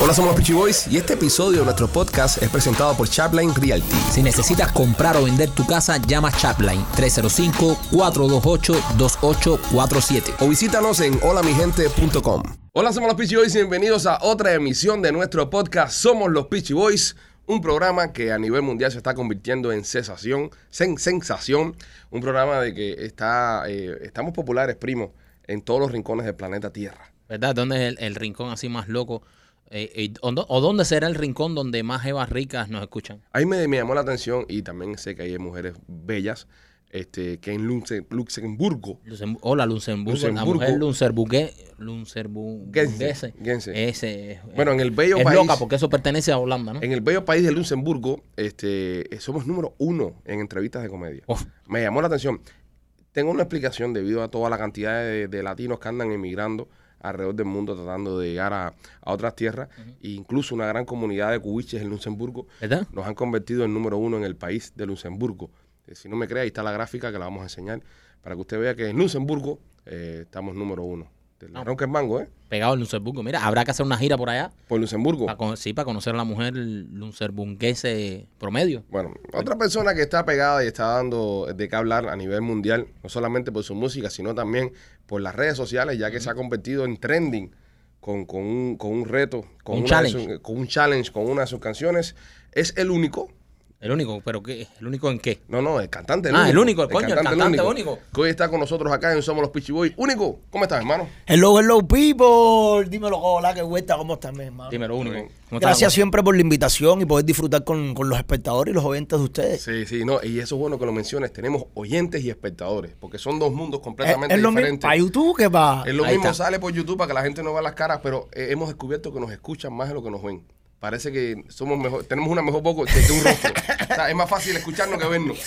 Hola, somos los Peachy Boys y este episodio de nuestro podcast es presentado por Chapline Realty. Si necesitas comprar o vender tu casa, llama Chapline 305-428-2847. O visítanos en holamigente.com. Hola, somos los Peachy Boys y bienvenidos a otra emisión de nuestro podcast Somos los Peachy Boys. Un programa que a nivel mundial se está convirtiendo en sensación, sen- sensación. Un programa de que está, eh, estamos populares, primo, en todos los rincones del planeta Tierra. ¿Verdad? ¿Dónde es el, el rincón así más loco? Eh, y- o, dó- o dónde será el rincón donde más evas ricas nos escuchan? Ahí me, me llamó la atención y también sé que hay mujeres bellas este, que en Luxe- Luxemburgo Hola, Luxemburgo. La Luxemburgo. mujer Luncerburgue, Luncerburguese. Gense. Ese es- Bueno, en el bello es país- loca porque eso pertenece a Holanda, ¿no? En el bello país de Luxemburgo, este, eh, somos número uno en entrevistas de comedia. Me llamó la atención. Tengo una explicación debido a toda la cantidad de, de latinos que andan emigrando alrededor del mundo tratando de llegar a, a otras tierras. E incluso una gran comunidad de cubiches en Luxemburgo ¿Verdad? nos han convertido en número uno en el país de Luxemburgo. Eh, si no me cree, ahí está la gráfica que la vamos a enseñar para que usted vea que en Luxemburgo eh, estamos número uno. Del Ah. ronca el mango, ¿eh? Pegado en Luxemburgo. Mira, habrá que hacer una gira por allá. Por Luxemburgo. Para, sí, para conocer a la mujer Luncerburguese promedio. Bueno, otra persona que está pegada y está dando de qué hablar a nivel mundial, no solamente por su música, sino también por las redes sociales, ya que se ha convertido en trending con, con un, con un reto, con, Un una challenge. con un challenge, con una de sus canciones. Es el único, El único, pero ¿qué? ¿El único en qué? no, no, el cantante. Ah, el único, el coño, el cantante único. Que hoy está con nosotros acá en Somos los Peachy Boys. Único, ¿cómo estás, hermano? Hello, hello, people. Dímelo, hola, qué vuelta, ¿cómo estás, mi hermano? Dime lo único. bien. ¿Cómo está la Gracias siempre por la invitación y poder disfrutar con, con los espectadores y los oyentes de ustedes. Sí, sí, no, y eso es bueno que lo menciones. Tenemos oyentes y espectadores, porque son dos mundos es, completamente es lo mismo diferentes. para YouTube que para... Es lo Ahí mismo, está. sale por YouTube para que la gente no vea las caras, pero eh, hemos descubierto que nos escuchan más de lo que nos ven. Parece que somos mejor, tenemos una mejor voz que, que un rostro. O sea, es más fácil escucharnos que vernos.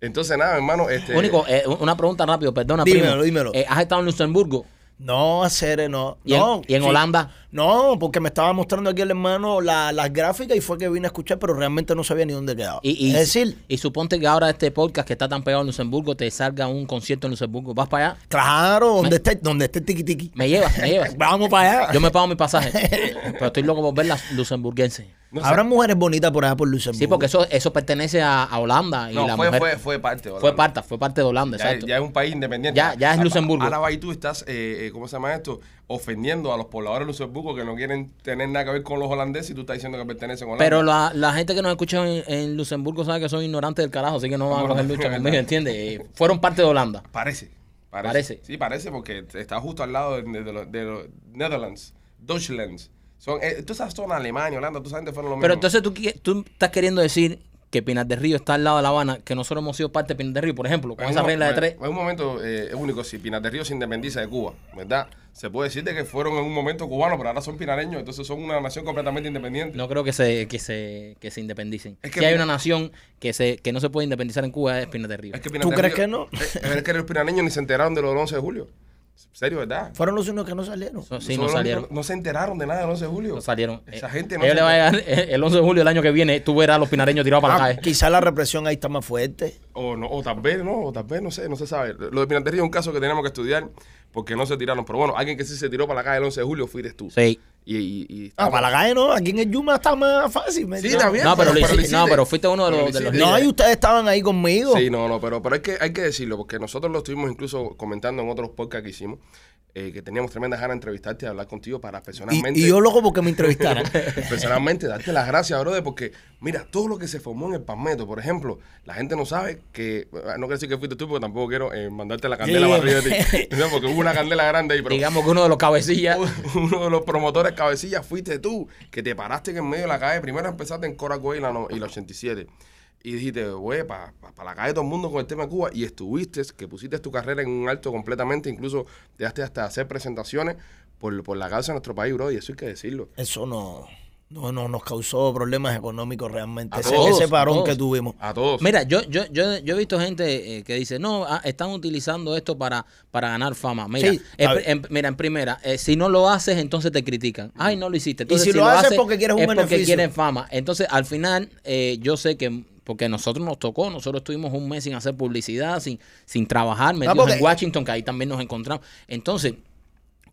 Entonces, nada, hermano, este. Único, eh, una pregunta rápido, perdona, Dímelo, primo. dímelo. Eh, ¿Has estado en Luxemburgo? No, hacer, no. ¿Y en- no, y en Holanda? No, porque me estaba mostrando aquí el hermano la- las gráficas y fue que vine a escuchar, pero realmente no sabía ni dónde quedaba. Y, y, es decir, y suponte que ahora este podcast que está tan pegado en Luxemburgo te salga un concierto en Luxemburgo. ¿Vas para allá? claro, donde esté, donde esté el tiki tiki. Me llevas, me llevas. Vamos para allá. Yo me pago mi pasaje. pero estoy loco por ver las luxemburguenses. No sé. Habrá mujeres bonitas por allá por Luxemburgo. Sí, porque eso, eso pertenece a, a Holanda. Y no, la fue, mujer fue, fue parte. fue Holanda. parte, fue parte de Holanda, Ya, exacto. ya es un país independiente. Ya- ya es Luxemburgo. Ahora va y tú estás, eh, eh, ¿cómo se llama esto? Ofendiendo a los pobladores de Luxemburgo que no quieren tener nada que ver con los holandeses y tú estás diciendo que pertenecen a Holanda. Pero la, la gente que nos escucha en, en Luxemburgo sabe que son ignorantes del carajo, así que no van a coger lucha conmigo, ¿entiendes? Eh, Fueron parte de Holanda. Parece, parece. Parece. Sí, parece porque está justo al lado de, de los, de los Netherlands, Deutschland. Son, eh, todas esas zonas, Alemania, Holanda, toda esa gente fueron lo mismo. Pero entonces tú, tú estás queriendo decir que Pinar del Río está al lado de La Habana, que nosotros hemos sido parte de Pinar del Río, por ejemplo, con Es esa un- regla de es- tres. Es un momento eh, único. Si Pinar del Río se independiza de Cuba, ¿verdad? Se puede decir de que fueron en un momento cubanos, pero ahora son pinareños, entonces son una nación completamente independiente. No creo que se, que se, que se independicen. Es que si hay una nación que se que no se puede independizar en Cuba es Pinar del Río. Es que Pinar ¿Tú del crees Río- que no? Es que los pinareños ni se enteraron de lo del 11 de julio. ¿Serio, verdad? Fueron los únicos que no salieron. No, sí, no salieron. No se enteraron de nada del 11 de julio. No salieron. Esa Eh, gente no ellos se le va a llegar eh, el 11 de julio del año que viene, tú verás a los pinareños tirados para la Ah, calle. Quizá la represión ahí está más fuerte. O, no, o tal vez, no, o tal vez, no sé, no se sabe. Lo de Río es un caso que tenemos que estudiar porque no se tiraron. Pero bueno, alguien que sí se tiró para la calle el 11 de julio fuiste tú. Sí. Y, y, y Ah, para la calle no, aquí en el Yuma está más fácil. ¿me Sí, está bien. No, pero, no, fuiste uno de los, lo de los. No, y ustedes estaban ahí conmigo. Sí, no, no, pero, pero hay, que, hay que decirlo, porque nosotros lo estuvimos incluso comentando en otros podcasts que hicimos, eh, que teníamos tremendas ganas de entrevistarte y hablar contigo para personalmente, y yo loco porque me entrevistaran. personalmente darte las gracias, brother, porque mira, todo lo que se formó en el Palmetto, por ejemplo, la gente no sabe que, no quiero decir que fuiste tú, porque tampoco quiero eh, mandarte la candela para arriba de ti, No, porque hubo una candela grande ahí, pero Digamos que uno de los cabecillas. uno de los promotores cabecillas fuiste tú, que te paraste en medio de la calle. Primero empezaste en Coracoy y la, no- y la 87. Y dijiste, güey, para la calle todo el mundo con el tema de Cuba. Y estuviste, que pusiste tu carrera en un alto completamente. Incluso dejaste hasta hacer presentaciones por, por la causa de nuestro país, bro. Y eso hay que decirlo. Eso no, no, no nos causó problemas económicos realmente. Ese, todos, ese parón todos. que tuvimos. A todos. Mira, yo, yo, yo, yo he visto gente eh, que dice, no, ah, están utilizando esto para, para ganar fama. Mira, Sí, en, mira, en primera, eh, si no lo haces, entonces te critican. Ay, no lo hiciste. Entonces, si lo haces porque quieres un es porque beneficio. quieren fama. Entonces, al final, eh, yo sé que, porque a nosotros nos tocó, nosotros estuvimos un mes sin hacer publicidad, sin, sin trabajar, metidos porque- en Washington, que ahí también nos encontramos. Entonces,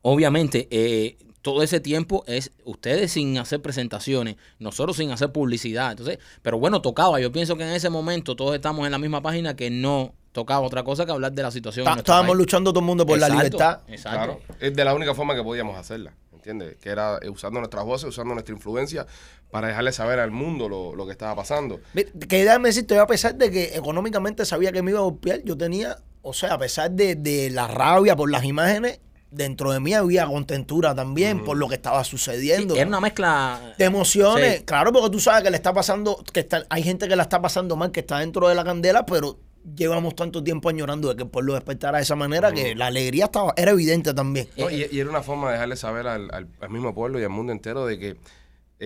obviamente, eh, todo ese tiempo es ustedes sin hacer presentaciones, nosotros sin hacer publicidad. Entonces, pero bueno, tocaba. Yo pienso que en ese momento todos estamos en la misma página que no tocaba otra cosa que hablar de la situación. Está- Estábamos país. luchando todo el mundo por la libertad. Exacto. Claro, es de la única forma que podíamos hacerla, ¿entiendes? Que era eh, usando nuestras voces, usando nuestra influencia para dejarle saber al mundo lo, lo que estaba pasando. Que déjame decirte, yo a pesar de que económicamente sabía que me iba a golpear, yo tenía, o sea, a pesar de, de la rabia por las imágenes, dentro de mí había contentura también por lo que estaba Sí, sucediendo. era una mezcla. de emociones, Sí. claro, porque tú sabes que le está pasando, que está, hay gente que la está pasando mal, que está dentro de la candela, pero llevamos tanto tiempo añorando de que el pueblo despertara de esa manera que la alegría estaba, era evidente también. ¿no? Y, y era una forma de dejarle saber al, al- al mismo pueblo y al mundo entero de que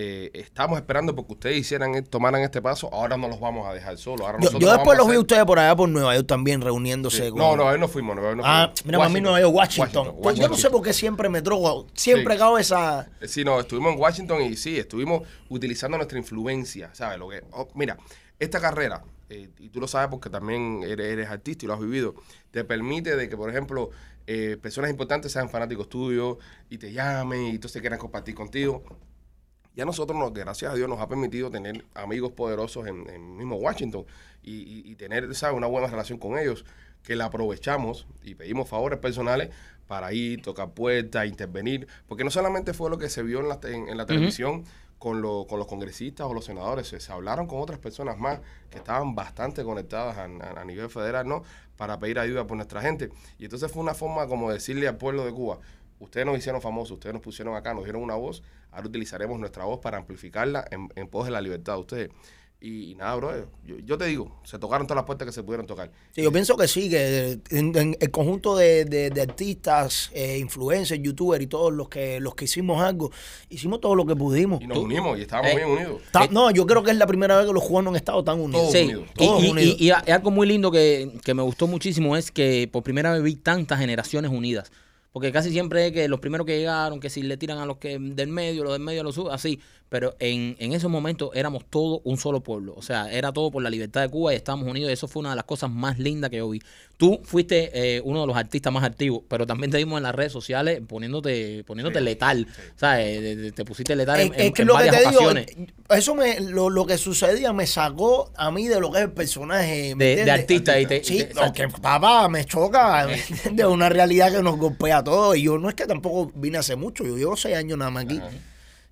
eh, estamos esperando porque ustedes hicieran, e- tomaran este paso, ahora no los vamos a dejar solos. Ahora Yo, después a los vi a hacer- ustedes por allá por Nueva York también reuniéndose Sí. con... No, no, ahí no fuimos. Nueva York no Ah, fuimos. mira, para mí Nueva York, Washington. Pues yo no sé por qué siempre me drogo, siempre Sí. cago esa... Sí, no, estuvimos en Washington y sí, estuvimos utilizando nuestra influencia, ¿sabes? Lo que, oh, mira, esta carrera, eh, y tú lo sabes porque también eres, eres artista y lo has vivido, te permite de que, por ejemplo, eh, personas importantes sean fanáticos tuyos y te llamen y entonces quieran compartir contigo. Ya nosotros, nos, gracias a Dios, nos ha permitido tener amigos poderosos en, en mismo Washington y, y- y tener, ¿sabes? Una buena relación con ellos que la aprovechamos y pedimos favores personales para ir, tocar puertas, intervenir, porque no solamente fue lo que se vio en la, te- en, en la televisión con, lo- con los congresistas o los senadores, se, hablaron con otras personas más que estaban bastante conectadas a, a- a nivel federal, ¿no? Para pedir ayuda por nuestra gente. Y entonces fue una forma como decirle al pueblo de Cuba, ustedes nos hicieron famosos, ustedes nos pusieron acá, nos dieron una voz, ahora utilizaremos nuestra voz para amplificarla en, en pos de la libertad de ustedes. Y, y nada, bro, yo, yo te digo, se tocaron todas las puertas que se pudieron tocar. Sí, yo pienso que sí, que en, en el conjunto de, de- de artistas, eh, influencers, youtubers y todos los que los que hicimos algo, hicimos todo lo que pudimos. Y nos unimos y estábamos Eh, bien unidos. Ta- no, yo creo que es la primera vez que los cubanos han estado tan unidos. Todos Sí, unidos, y, todos y- unidos. y- y algo muy lindo que, que me gustó muchísimo es que por primera vez vi tantas generaciones unidas. Porque casi siempre es que los primeros que llegaron, que si le tiran a los que del medio, los del medio a los sub, así. Pero en, en esos momentos éramos todos un solo pueblo. O sea, era todo por la libertad de Cuba y estábamos unidos. Y eso fue una de las cosas más lindas que yo vi. Tú fuiste eh, uno de los artistas más activos, pero también te vimos en las redes sociales poniéndote poniéndote Sí, letal. ¿Sabes? De- de- Te pusiste letal en, Es, que en lo que varias te digo, ocasiones. eso me, lo, lo que sucedía me sacó a mí de lo que es el personaje. ¿me De- de artista y te- sí, te- no, que papá me choca, ¿me entiendes? Una realidad que nos golpea a todos. Y yo no es que tampoco vine hace mucho, yo llevo seis años nada más aquí.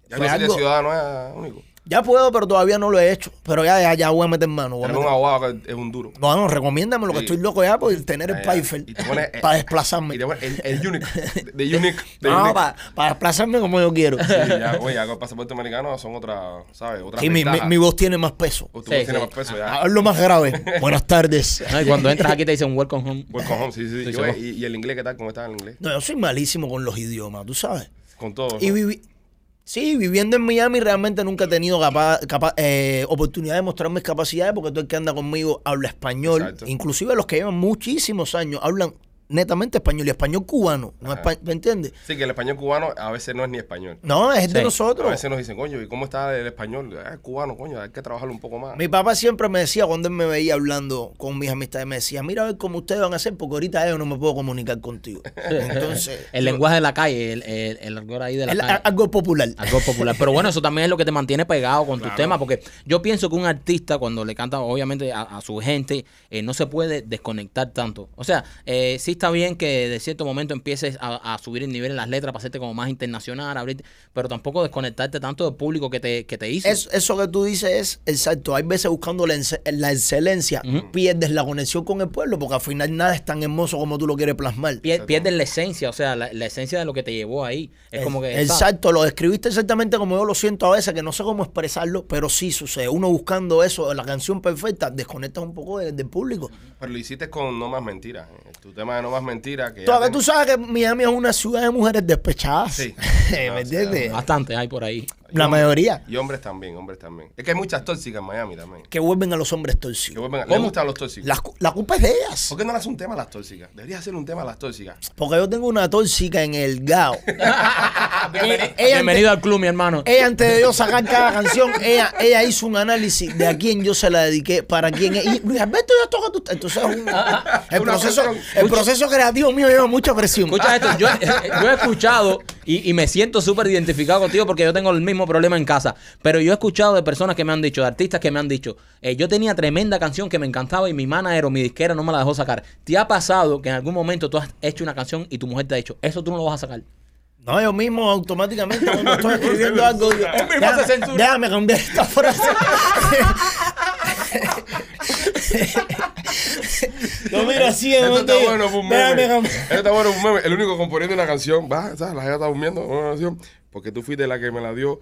Ya Fue no soy de algo- ciudadano es único. Ya puedo, pero todavía no lo he hecho. Pero ya, ya, ya voy a meter mano. voy a Tenemos un meter- abogado que es un duro. No, no, recomiéndame lo que Sí. estoy loco ya por tener el. Pfeiffer Y te pones, eh, para desplazarme. Y te pones el, el unique. De unique. De No, unique. para, desplazarme como yo quiero. Sí, ya, oye, ya con el pasaporte americano son otra, ¿sabes? Otra Sí, mi, mi, mi voz tiene más peso. O tu Sí, voz tiene sí. más peso ya. Hablo más grave. Buenas tardes. No, y cuando entras aquí te dicen welcome home. Welcome home, sí, sí. Y, y el inglés qué tal? ¿Cómo está el inglés? No, yo soy malísimo con los idiomas, tú sabes. Con todo. Y ¿no? vivi sí, viviendo en Miami realmente nunca he tenido capa- capa- eh, oportunidad de mostrar mis capacidades porque todo el que anda conmigo habla español. Exacto. Inclusive los que llevan muchísimos años hablan netamente español y español cubano. No Ajá. ¿Me entiendes? Sí, que el español cubano a veces no es ni español. No, es de Sí. A nosotros. veces nos dicen, coño, ¿y cómo está el español? Ah, es cubano, coño, hay que trabajarlo un poco más. Mi papá siempre me decía cuando él me veía hablando con mis amistades, me decía, mira a ver cómo ustedes van a hacer porque ahorita yo no me puedo comunicar contigo. Entonces, El lenguaje de la calle, el, el, el argot ahí de la calle. algo popular. Algo popular. Pero bueno, eso también es lo que te mantiene pegado con tus Claro. temas. Porque yo pienso que un artista, cuando le canta, obviamente, a, a su gente, eh, no se puede desconectar tanto. O sea, eh, sí está bien que de cierto momento empieces a, a subir el nivel en las letras para hacerte como más internacional, abrirte, pero tampoco desconectarte tanto del público que te, que te hizo. Es- eso que tú dices es exacto. Hay veces buscando la, excelencia, pierdes la conexión con el pueblo porque al final nada es tan hermoso como tú lo quieres plasmar. Pier- pierdes la esencia, o sea, la, la esencia de lo que te llevó ahí. Es como que. ¿sabes? Exacto, lo describiste exactamente como yo lo siento a veces, que no sé cómo expresarlo, pero sí sucede. Uno buscando eso, la canción perfecta, desconectas un poco de- del público. Pero lo hiciste con No Más Mentiras. eh. Tu tema de No Más Mentiras. Que Todavía tú sabes que Miami es una ciudad de mujeres despechadas. Sí. ¿Me entiendes? Bastante hay por ahí. Y La hombres- mayoría. Y hombres también, hombres también. Es que hay muchas tóxicas en Miami también. Que vuelven a los hombres tóxicos. a- ¿Cómo? ¿Les gustan los tóxicos? La, cu- la culpa es de ellas. ¿Por qué no le haces un tema a las tóxicas? Deberías hacer un tema a las tóxicas. Porque yo tengo una tóxica en el GAO. Bienvenido, ella bienvenido al club, mi hermano. Ella antes de yo sacar cada canción, ella, ella hizo un análisis de a quién yo se la dediqué, para quién es. Y Luis Alberto ya toca tu... Entonces es un- proceso, el proceso creativo mío lleva mucha presión. Escucha esto, yo, yo he escuchado y, y me siento súper identificado contigo porque yo tengo el mismo problema en casa. Pero yo he escuchado de personas que me han dicho, de artistas que me han dicho, eh, yo tenía tremenda canción que me encantaba y mi manager o mi disquera no me la dejó sacar. ¿Te ha pasado que en algún momento tú has hecho una canción y tu mujer te ha dicho, eso tú no lo vas a sacar? No, yo mismo automáticamente cuando estoy escribiendo algo digo, déjame cambiar esta frase. Yo miro así en Esto está bueno, fue un meme. Esto está bueno, fue un meme. El único componiendo una canción, va, ¿sabes? La gente está durmiendo una canción, porque tú fuiste la que me la dio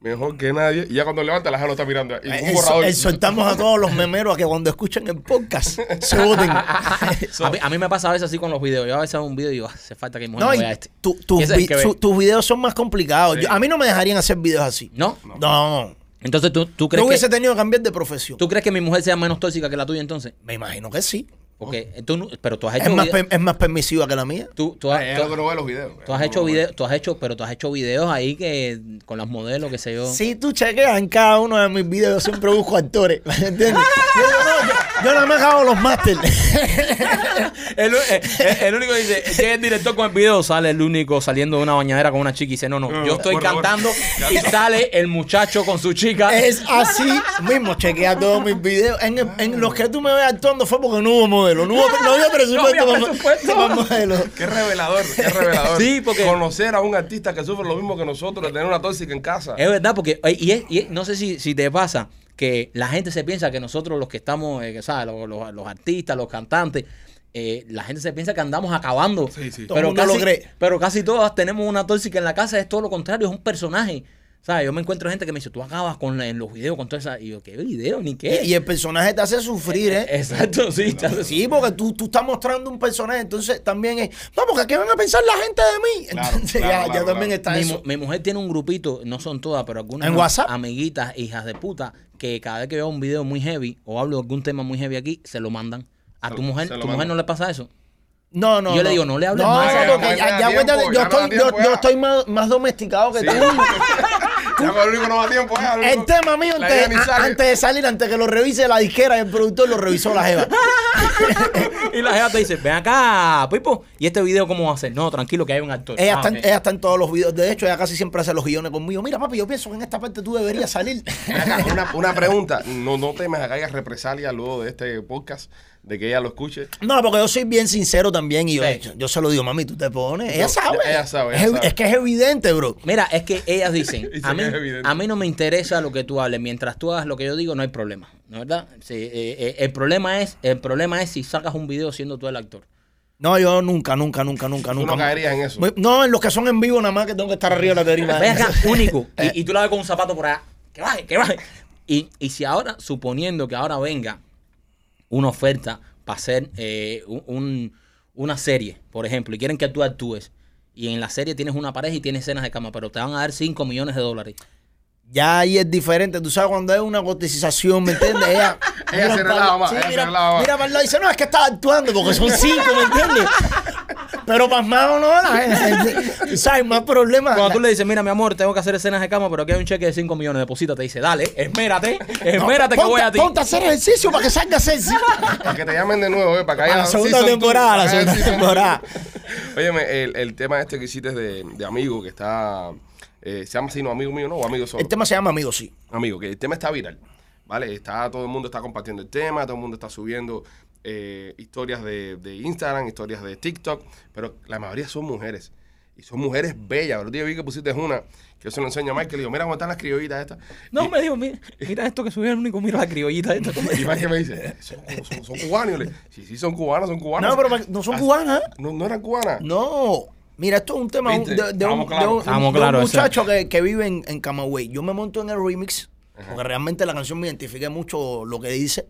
mejor que nadie. Y ya cuando levanta, la gente lo está mirando. Y un borrador. Exhortamos a todos los memeros a que cuando escuchen el podcast se voten. a, mí, a mí me pasa a veces así con los videos. Yo a veces hago un video y digo, "Ah, hace falta que mi mujer No, no vea este. tu- es el vi- su- tus videos son más complicados. Sí. Yo- a mí no me dejarían hacer videos así. ¿No? No. Entonces tú, tú crees hubiese que... tenido que cambiar de profesión. ¿Tú crees que mi mujer sea menos tóxica que la tuya entonces? Me imagino que sí. Porque tú, no- pero tú has Es hecho más, vide- pe- es más permisiva que la mía. tú, tú has, Ay, tú- es lo no ve los videos. tú has Es hecho videos, tú has hecho, pero tú has hecho videos ahí que con las modelos, qué sé yo. Si tú chequeas en cada uno de mis videos, yo siempre busco actores. ¿Me entiendes? Yo, no, yo, yo nada más hago los máster. El, el- el único que dice que es el director con el video sale el único saliendo de una bañadera con una chica y dice, no, no, No, yo estoy bueno, bueno. cantando y sale el muchacho con su chica. es así mismo. Chequea todos mis videos. En, en los que tú me ves actuando fue porque no hubo modelo. No no había presupuesto, No había presupuesto. para modelo. Qué revelador, qué revelador. Sí, porque- Conocer a un artista que sufre lo mismo que nosotros, de tener una tóxica en casa. Es verdad, porque eh, y, es- y es- no sé si, si te pasa que la gente se piensa que nosotros los que estamos, eh, que, ¿sabes? Los, los- los artistas, los cantantes, eh, la gente se piensa que andamos acabando. Sí, sí. Mundo casi, lo cree. pero casi todas tenemos una tóxica en la casa, es todo lo contrario, es un personaje. ¿Sabes? Yo me encuentro gente que me dice, tú acabas con la- en los videos con toda esa. Y yo, ¿qué video? Ni qué. Y, y el personaje te hace sufrir, ¿eh? Exacto, sí. te hace- Sí, porque tú, tú estás mostrando un personaje, entonces también es, no, porque ¿qué van a pensar la gente de mí? Claro, Entonces claro, ya, claro, ya también claro. está mi, eso. mi mujer tiene un grupito, no son todas, pero algunas ¿En WhatsApp? amiguitas, hijas de puta, que cada vez que veo un video muy heavy o hablo de algún tema muy heavy aquí, se lo mandan. ¿A Se tu mujer, tu mujer no le pasa eso? No, no. Y yo le digo, no le hables no, más. No, porque Ya, ya, tiempo, yo ya estoy, yo, tiempo, yo ya. estoy más, más domesticado que Sí. tú. Ya, el único no da tiempo. ya, el El único- tema mío, antes, a- de salir, antes que lo revise la disquera, el productor lo revisó la jeva. y la jefa te dice, ven acá, Pipo, ¿y este video cómo va a ser? No, tranquilo, que hay un actor. Ella, Ah, está, en- ella está en todos los videos. De hecho, ella casi siempre hace los guiones conmigo. Mira, papi, yo pienso que en esta parte tú deberías salir. Una, una pregunta. No, no temes a que haya represalias luego de este podcast, de que ella lo escuche. No, porque yo soy bien sincero también y yo, Sí. yo, yo se lo digo, mami, tú te pones. Ella No, sabe. ella sabe, ella es, sabe. es que es evidente, bro. Mira, es que ellas dicen, Dice a mí, a mí no me interesa lo que tú hables, mientras tú hagas lo que yo digo, no hay problema, ¿no es verdad? Sí, eh, eh, el, problema es, el problema es si sacas un video siendo tú el actor. No, yo nunca, nunca, nunca, nunca, Tú nunca. no caerías en eso. No, en los que son en vivo nada más que tengo que estar arriba de la tarima. Ven acá, único. Eh. Y, y tú la ves con un zapato por allá. Que baje, que baje. Y, y si ahora, suponiendo que ahora venga una oferta para hacer eh, un- un- una serie, por ejemplo, y quieren que tú actúes, y en la serie tienes una pareja y tienes escenas de cama, pero te van a dar 5 millones de dólares. Ya ahí es diferente. Tú sabes cuando hay una cotización, ¿me entiendes? Ella, Ella se para- sí, ella se mira, mira para el lado dice, no, es que estaba actuando porque son cinco, ¿me entiendes? Pero pasmado no, la gente, sabes, más problemas. Cuando tú le dices, mira, mi amor, tengo que hacer escenas de cama, pero aquí hay un cheque de 5 millones, deposita, te dice, dale, esmérate, esmérate que ponte, voy a ti. Ponte a hacer ejercicio para que salga sexy. Para que te llamen de nuevo, eh, para que A haya la segunda temporada, a la que segunda temporada. Óyeme, el, el tema este que hiciste de, de amigo, que está... eh, se llama así, no, amigo mío, no, o amigo solo. El tema se llama Amigo, sí. Amigo, que el tema está viral, ¿vale? Está, todo el mundo está compartiendo el tema, todo el mundo está subiendo eh, historias de, de Instagram, historias de TikTok, pero la mayoría son mujeres. Y son mujeres bellas. El otro día vi que pusiste una, que yo se lo enseño a Mike, que le digo, mira cómo están las criollitas estas. No, me dijo, mira, mira esto que subieron, único, mira la criollita esta. Y Mike me dice, son, son, son cubanos. Y yo le sí, sí, son cubanos, son cubanos. No, pero no son cubanas. ¿eh? No, no eran cubanas. No. Mira, esto es un tema de, de un, de de muchacho que, que vive en, en Camagüey. Yo me monto en el remix, porque realmente la canción me identifiqué mucho lo que dice.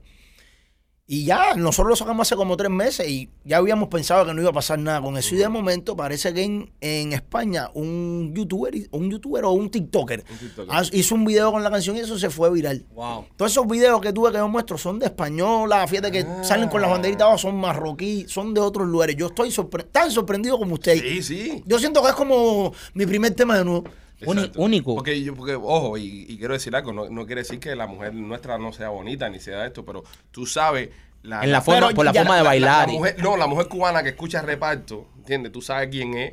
Y ya, nosotros lo sacamos hace como tres meses y ya habíamos pensado que no iba a pasar nada con eso. Y de momento parece que en, en España un youtuber, un youtuber o un TikToker, Un TikToker. hizo un video con la canción y eso se fue viral. Wow. Todos esos videos que tuve que yo muestro son de española, fíjate que Ah. salen con las banderitas abajo, son marroquí, son de otros lugares. Yo estoy sorpre- tan sorprendido como usted. Sí, sí. Yo siento que es como mi primer tema de nuevo. Exacto. único. Porque, yo, porque ojo, y, y quiero decir algo, no, no quiere decir que la mujer nuestra no sea bonita ni sea esto, pero tú sabes... La, En la forma, por la forma de la- bailar. la y- mujer- no, la mujer cubana que escucha reparto, ¿entiendes? Tú sabes quién es,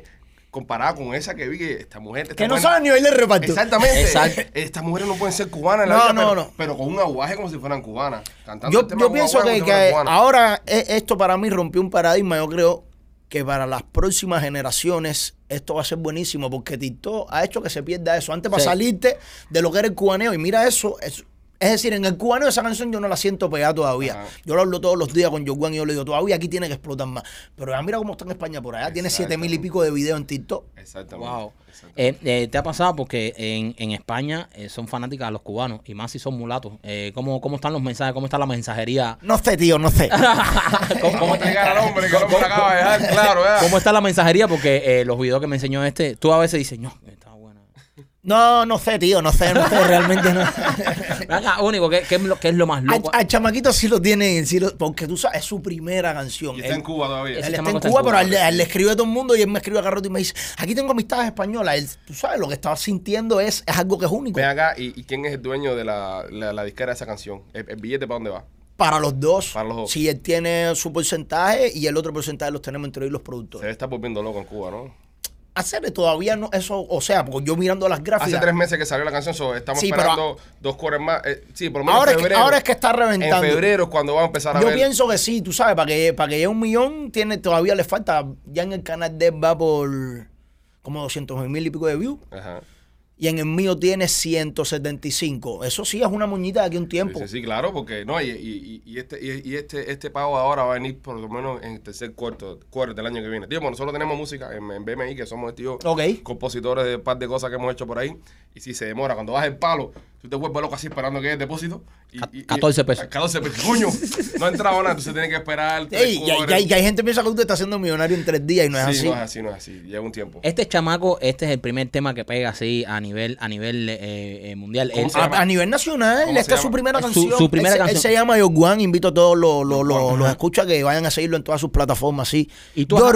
comparada con esa que vi que esta mujer... esta Que no saben ni bailar reparto. Exactamente. Exacto. Estas mujeres no pueden ser cubanas en la No, vida, no, pero, no. pero con un aguaje como si fueran cubanas. Cantando Yo, el tema yo pienso que, que ahora e- esto para mí rompió un paradigma. Yo creo que para las próximas generaciones esto va a ser buenísimo porque TikTok ha hecho que se pierda eso. Antes para Sí. salirte de lo que era el cubaneo y mira eso, es, es decir, en el cubaneo esa canción yo no la siento pegada todavía. Ajá. Yo lo hablo todos los días con Joe y yo le digo, todavía aquí tiene que explotar más. Pero ya mira cómo está en España por allá. Tiene siete mil y pico de videos en TikTok. Exactamente. Wow. exactamente. Eh, eh, ¿Te ha pasado? Porque en, en España eh, son fanáticas de los cubanos y más si son mulatos. Eh, ¿cómo, ¿Cómo están los mensajes? ¿Cómo está la mensajería? No sé, tío, no sé. ¿Cómo, cómo- Explicar al hombre que el hombre acaba de dejar claro, ¿verdad? cómo está la mensajería? Porque eh, los videos que me enseñó este, tú a veces dices, no, está. No, no sé, tío, no sé, no sé, realmente no. Venga, único, ¿qué, qué es lo, qué es lo más loco? al chamaquito sí lo tienen, sí lo- porque tú sabes, es su primera canción. Y está en Cuba todavía. Él está en está en Cuba, Cuba, pero él, él le escribe a todo el mundo y él me escribe a rato y me dice, aquí tengo amistades españolas. Él, tú sabes, lo que estaba sintiendo es, es algo que es único. Ven acá, ¿y, y quién es el dueño de la, la, la disquera de esa canción? ¿El, el billete para dónde va? Para los dos. Para los dos. Si él tiene su porcentaje y el otro porcentaje los tenemos entre ellos los Se productores. debe estar volviendo loco en Cuba, ¿no? Hacerle todavía no, eso, o sea, porque yo mirando las Hace gráficas. tres meses que salió la canción, so, estamos Sí, pero esperando dos cores más. Eh, sí, por lo menos ahora, en es que, febrero. ahora es que está En reventando. febrero es cuando va a empezar a Yo ver. pienso que sí, tú sabes, para que, para que llegue un millón, tiene, todavía le falta. Ya en el canal de él va por como 200 mil y pico de views. Ajá. Y en el mío tiene 175. Eso sí es una moñita de aquí un tiempo. sí, sí, claro, porque no, y, y, y este, y, y este, este pago ahora va a venir por lo menos en el tercer cuarto, cuarto del año que viene. Tío, bueno, nosotros tenemos música en, en BMI, que somos tío compositores de un par de cosas que hemos hecho por ahí. Y si se demora, cuando vas el palo, tú te vuelves loco así esperando que haya el depósito. Y, y- y- 14 pesos. 14 pesos. Coño, no ha entrado nada, entonces tienes que esperar. Ey, y, hay- cuores. y hay, y hay gente que piensa que usted está siendo millonario en tres días y no es Sí, así. no es así, no es así. Lleva un tiempo. Este chamaco, este es el primer tema que pega así a nivel, a nivel eh, eh, mundial. ¿Cómo Él- se A, llama? a nivel nacional, ¿Cómo se esta es su primera su- canción. su primera él, se- canción. él se llama Yorguan. Invito a todos los, los, los, los escuchas que vayan a seguirlo en todas sus plataformas. Sí. Y tú has-.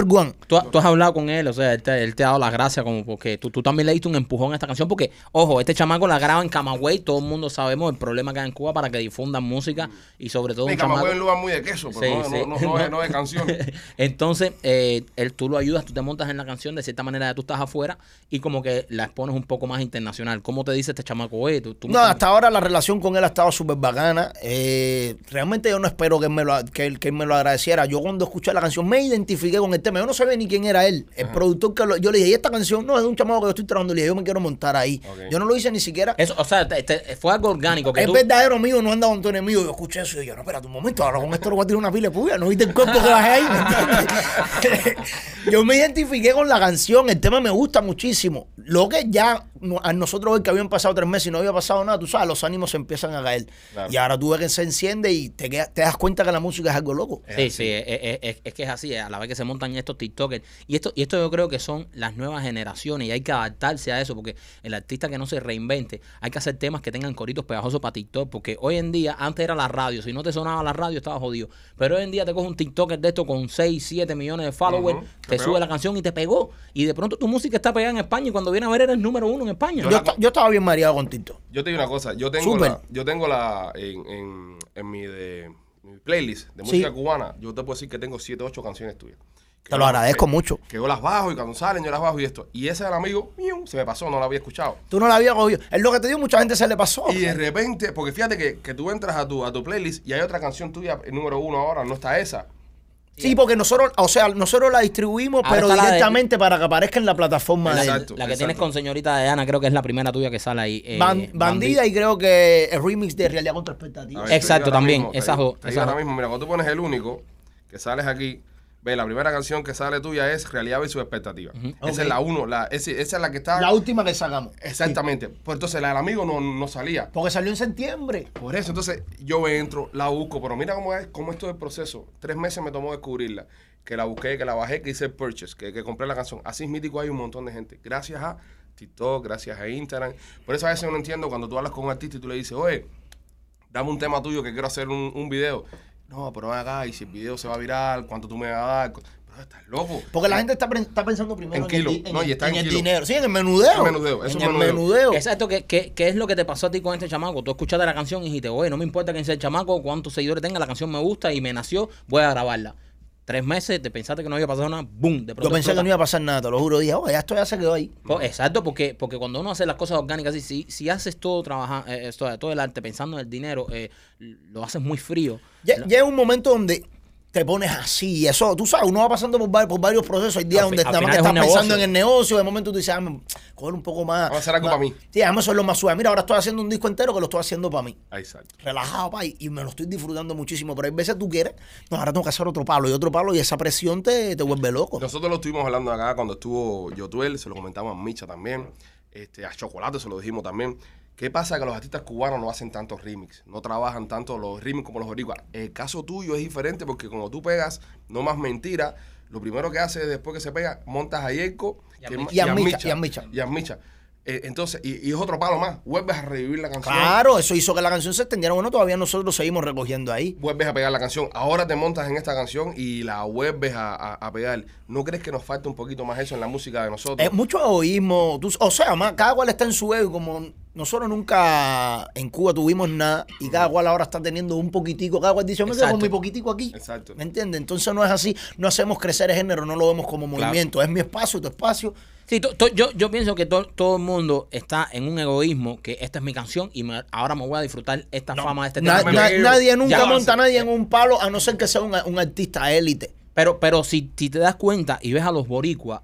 Tú, tú has hablado con él, o sea, él te, él te ha dado las gracias como porque tú, tú también le diste un empujón a esta canción porque, ojo, este chamaco la graba en Camagüey, todo el mundo sabemos el problema que hay en Cuba para que difundan música y sobre todo Mi un chamaco... es un lugar muy de queso, pero Sí, no, sí. no, no, no es, no es canción. Entonces, eh, él, tú lo ayudas, tú te montas en la canción, de cierta manera tú estás afuera y como que la expones un poco más internacional. ¿Cómo te dice este chamaco, oye, tú, No, estás- hasta ahora la relación con él ha estado súper bacana. Eh, realmente yo no espero que él, me lo, que, él, que él me lo agradeciera. Yo cuando escuché la canción me identifiqué con el tema. Yo no sabía ni quién era él. El productor que lo- yo le dije, ¿y esta canción? No, es de un chamaco que yo estoy trabajando. Le dije, yo me quiero montar ahí. Yo no lo hice ni siquiera. Eso, o sea, te- te- fue algo orgánico que Es tú... verdadero mío, no anda con tu enemigo. Yo escuché eso y yo, no, espérate un momento, ahora con esto lo voy a tirar una pila de puya. ¿No viste el cuerpo que bajé ahí? Yo me identifiqué con la canción, el tema me gusta muchísimo. Lo que ya a nosotros ver que habían pasado tres meses y no había pasado nada, tú sabes, los ánimos se empiezan a caer. Claro. Y ahora tú ves que se enciende y te, das cuenta que la música es algo loco. Es Sí, así. sí, es, es- es- es que es así, a la vez que se montan estos TikTokers. Y esto, y esto yo creo que son las nuevas generaciones y hay que adaptarse a eso, porque el artista que no se reinvente, hay que hacer temas que tengan coritos pegajosos para TikTok, porque hoy en día, antes era la radio, si no te sonaba la radio estabas jodido, pero hoy en día te coge un TikToker de esto con 6, 7 millones de followers, te pegó. sube la canción y te pegó, y de pronto tu música está pegada en España y cuando viene a ver eres número uno en España. Yo Yo, la- esta- yo estaba bien mareado con Tito. Yo te digo una cosa, yo tengo la, yo tengo la en, en, en mi de mi playlist de Sí. música cubana, yo te puedo decir que tengo 7 8 canciones tuyas. Que Te lo agradezco que- mucho. Que yo las bajo y cuando salen yo las bajo y esto. Y ese del amigo mío se me pasó, no la había escuchado. Tú no la habías cogido. Es lo que te digo, mucha gente se le pasó. Y de repente, porque fíjate que, que tú entras a tu, a tu playlist y hay otra canción tuya, el número uno ahora, no está esa. Sí, porque nosotros, o sea, nosotros la distribuimos, Ahora pero de- directamente para que aparezca en la plataforma la, de él. La que exacto. tienes con señorita Diana, creo que es la primera tuya que sale ahí. eh, Ban- bandida y creo que el remix de Realidad contra Expectativas. ver, Exacto, también, mismo, te esas digo- dos, te digo esas ahora mismo, mira, cuando tú pones el único, que sales aquí, Ve, la primera canción que sale tuya es Realidad versus Expectativa. Esa Ok. es la uno, la, ese- esa es la que está... La última que sacamos. Exactamente. Pues entonces la del amigo no, no salía. Porque salió en septiembre. Por eso, entonces yo entro, la busco, pero mira cómo es, cómo es todo el proceso. Tres meses me tomó descubrirla. Que la busqué, que la bajé, que hice el purchase, que, que compré la canción. Así es mítico, hay un montón de gente. Gracias a TikTok, gracias a Instagram. Por eso a veces no entiendo cuando tú hablas con un artista y tú le dices, oye, dame un tema tuyo que quiero hacer un, un video. No, pero acá, y si el video se va a viral, ¿cuánto tú me vas a dar? Pero estás loco. Porque la gente está, está pensando primero En en, kilo. el, di- en No, el- y está en en el kilo. dinero. Sí, en el menudeo. En el menudeo, eso En es el menudeo. menudeo. Exacto, ¿qué, qué, qué es lo que te pasó a ti con este chamaco? Tú escuchaste la canción y dijiste, oye, no me importa quién sea el chamaco, cuántos seguidores tenga, la canción me gusta y me nació, voy a grabarla. Tres meses, te pensaste que no había pasado nada, boom, de pronto Yo pensé que no iba a pasar nada, te lo juro. Dije, oh, ya esto ya se quedó ahí. Po- Exacto, porque, porque cuando uno hace las cosas orgánicas, así, si, si haces todo trabaja, eh, esto, todo el arte pensando en el dinero, eh, lo haces muy frío. Ya- Llega un momento donde te pones así. y Eso, tú sabes, uno va pasando por, va- por varios procesos. Hay días Al donde al nada más es estás pensando negocio. en el negocio. De momento tú dices, ah, me- coger un poco más. Vamos a hacer algo más- pa' mí. Sí, déjame hacerlo más suave. Mira, ahora estoy haciendo un disco entero que lo estoy haciendo para mí. Exacto. relajado, pa, y, y me lo estoy disfrutando muchísimo. Pero hay veces tú quieres, no, ahora tengo que hacer otro palo y otro palo, y esa presión te, te vuelve loco. Nosotros lo estuvimos hablando acá cuando estuvo Yotuel, se lo comentamos a Micha también, este, a Chocolate se lo dijimos también. ¿Qué pasa? Que los artistas cubanos no hacen tantos remix, no trabajan tanto los remix como los boricuas. El caso tuyo es diferente porque cuando tú pegas No Más Mentira, lo primero que haces después que se pega, montas a Yerko Y a Micha. Y a Micha, Eh, entonces, y, y es otro palo más, vuelves a revivir la canción. Claro, eso hizo que la canción se extendiera. Bueno, todavía nosotros seguimos recogiendo ahí. Vuelves a pegar la canción, ahora te montas en esta canción y la vuelves a, a- a pegar. ¿No crees que nos falta un poquito más eso en la música de nosotros? Es mucho egoísmo. tú- o sea, más, cada cual está en su ego. Como nosotros nunca en Cuba tuvimos nada y cada cual ahora está teniendo un poquitico. Cada cual dice, yo me quedo con mi poquitico aquí. Exacto. ¿Me entiendes? Entonces no es así. No hacemos crecer el género, no lo vemos como movimiento. Es mi espacio, tu espacio. Sí, to- to- yo, yo pienso que to- todo el mundo está en un egoísmo que esta es mi canción y me- ahora me voy a disfrutar esta fama de este Na- tema. na- nadie nunca Ya. monta a nadie en un palo a no ser que sea un, un artista élite. Pero, pero si, si te das cuenta y ves a los boricuas,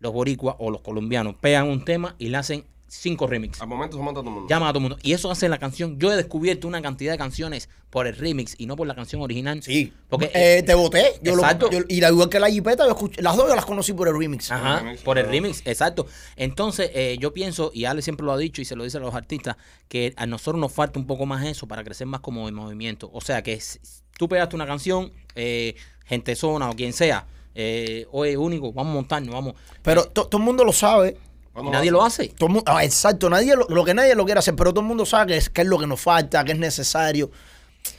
los boricuas o los colombianos pegan un tema y le hacen cinco remix. Al momento se monta todo el mundo. Llaman a todo el mundo. Y eso hace la canción. Yo he descubierto una cantidad de canciones por el remix y no por la canción original. Sí. Porque Eh, te voté. Yo lo- Exacto. yo- y la, igual que la jipeta, yo escuché- las dos yo las conocí por el remix. Ajá, remix, por el claro. remix, exacto. Entonces, eh, yo pienso, y Ale siempre lo ha dicho y se lo dice a los artistas, que a nosotros nos falta un poco más eso para crecer más como movimiento. O sea, que si tú pegaste una canción, eh, gente zona o quien sea, eh, oye, único, vamos a montarnos, vamos. Pero to- todo el mundo lo sabe. Y Cuando nadie lo hace. Todo el mundo- ah, exacto, nadie lo, lo que nadie lo quiere hacer, pero todo el mundo sabe que es, que es lo que nos falta, que es necesario.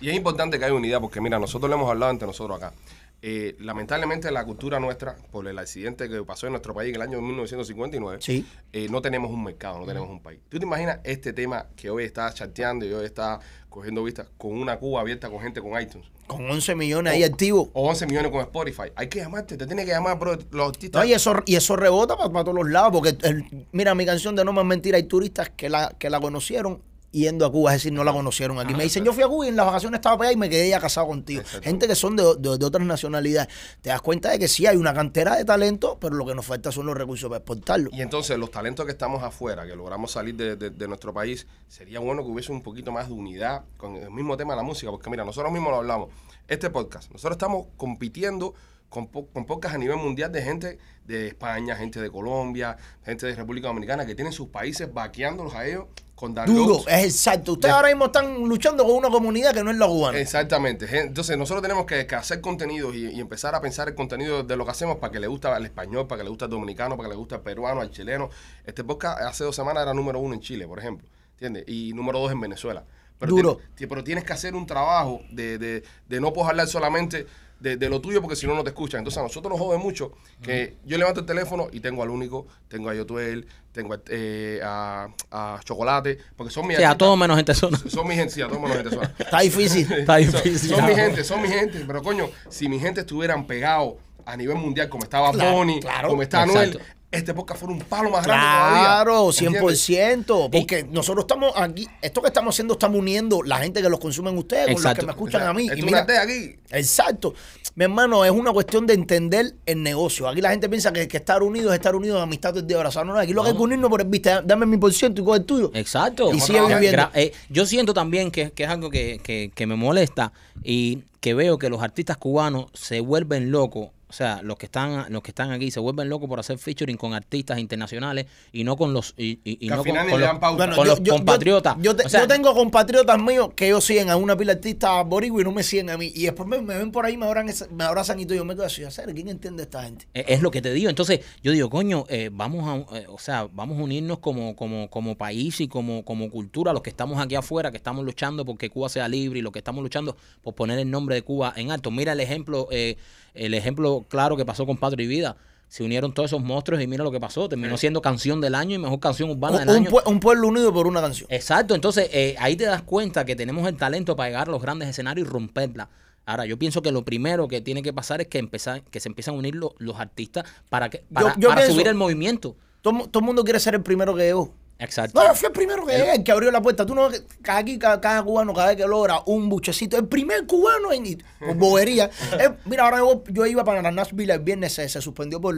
Y es importante que haya unidad, porque mira, nosotros lo hemos hablado entre nosotros acá. Eh, lamentablemente la cultura nuestra, por el accidente que pasó en nuestro país en el año 1959, Sí. eh, no tenemos un mercado, no tenemos un país. ¿Tú te imaginas este tema que hoy está chateando y hoy está cogiendo vistas con una Cuba abierta con gente con iTunes? Con 11 millones ahí activos. O 11 millones con Spotify. Hay que llamarte, te tiene que llamar, bro. Los artistas. No, y eso, y eso rebota para todos los lados, porque el- mira, mi canción de No Más Mentira, hay turistas que la, que la conocieron yendo a Cuba, es decir, no la conocieron aquí. Me dicen, yo fui a Cuba y en las vacaciones estaba para allá y me quedé ya casado contigo. Gente que son de, de- de otras nacionalidades. Te das cuenta de que sí hay una cantera de talento, pero lo que nos falta son los recursos para exportarlo. Y entonces los talentos que estamos afuera, que logramos salir de, de- de nuestro país, sería bueno que hubiese un poquito más de unidad con el mismo tema de la música, porque mira, nosotros mismos lo hablamos. Este podcast, nosotros estamos compitiendo con, po- con podcasts a nivel mundial de gente de España, gente de Colombia, gente de República Dominicana, que tienen sus países vaqueándolos a ellos con Duro, es exacto. Ustedes De- ahora mismo están luchando con una comunidad que no es la cubana. Exactamente. Entonces nosotros tenemos que, que hacer contenidos y, y empezar a pensar el contenido de lo que hacemos para que le guste al español, para que le guste al dominicano, para que le guste al peruano, al chileno. Este podcast hace dos semanas era número uno en Chile, por ejemplo. ¿Entiendes? Y número dos en Venezuela. Pero Duro. pero tienes que hacer un trabajo de, de, de no puedes hablar solamente de, de lo tuyo porque si no, no te escuchan. Entonces a nosotros nos jode mucho que yo levanto el teléfono y tengo al único, tengo a Yotuel, tengo a, eh, a, a Chocolate, porque son mis Sí, a artistas- todo menos gente zona. Son mi gente, sí, a todos menos gente sola. Está difícil. Está difícil. Son mi gente, son mi gente. Pero coño, si mi gente estuvieran pegados a nivel mundial como estaba Claro, Bonnie, claro. como está Anuel. Este podcast fuera un palo más grande todavía. Claro, ¿Entiendes? 100%. Porque nosotros estamos aquí, esto que estamos haciendo, estamos uniendo la gente que los consumen ustedes con los Exacto. que me escuchan O sea, a mí. Y mira, aquí. Exacto. Mi hermano, es una cuestión de entender el negocio. Aquí la gente piensa que, que estar unidos es estar unidos en amistad. No, no, aquí lo que hay que unirnos por el viste. Dame mi por ciento y coge el tuyo. Exacto. Y sigue viviendo. eh, yo siento también que, que es algo que, que- que me molesta y que veo que los artistas cubanos se vuelven locos O sea, los que están los que están aquí se vuelven locos por hacer featuring con artistas internacionales y no con los y, y- no con, con los. Bueno, yo- los yo- compatriotas. Yo, te- O sea, yo tengo compatriotas míos que ellos siguen a una pila de artistas boricua y no me siguen a mí. Y después me, me ven por ahí, me abrazan, esa- me abrazan y todo. Yo me quedo así, hacer, ¿quién entiende a esta gente? Eh, Es lo que te digo. Entonces, yo digo, coño, eh, vamos a, eh, o sea, vamos a unirnos como, como, como país y como, como cultura, los que estamos aquí afuera, que estamos luchando porque Cuba sea libre y los que estamos luchando por poner el nombre de Cuba en alto. Mira el ejemplo, eh, el ejemplo claro que pasó con Patria y Vida. Se unieron todos esos monstruos y mira lo que pasó. Terminó siendo canción del año y mejor canción urbana Un, del un año. pue- un pueblo unido por una canción. Exacto, entonces eh, ahí te das cuenta que tenemos el talento para llegar a los grandes escenarios y romperla. Ahora, yo pienso que lo primero que tiene que pasar es que empezar, que se empiezan a unir lo- los artistas para que para, yo para pienso- subir el movimiento. Todo, todo el mundo quiere ser el primero que llegó. Exacto. No, yo fui el primero que llegué, el que abrió la puerta. Tú no, cada, aquí, cada, cada cubano, cada vez que logra un buchecito, el primer cubano en ir, por bobería. Mira, ahora yo, yo iba para Nashville el viernes, se, se suspendió por,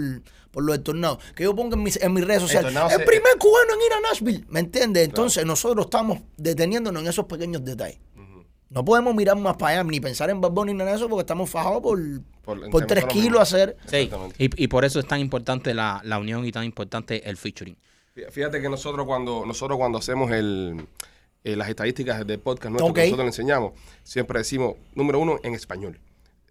por lo del tornado. Que yo ponga en mis, en mis redes sociales, el, se- primer cubano en ir a Nashville. ¿Me entiendes? Entonces nosotros estamos deteniéndonos en esos pequeños detalles. No podemos mirar más para allá ni pensar en Bad Bunny ni de eso porque estamos fajados por, Por- por, en tres kilos hacer. Sí, y, y por eso es tan importante la, la unión y tan importante el featuring. Fíjate que nosotros cuando nosotros cuando hacemos el, eh, las estadísticas del podcast nuestro que nosotros le enseñamos, siempre decimos número uno en español.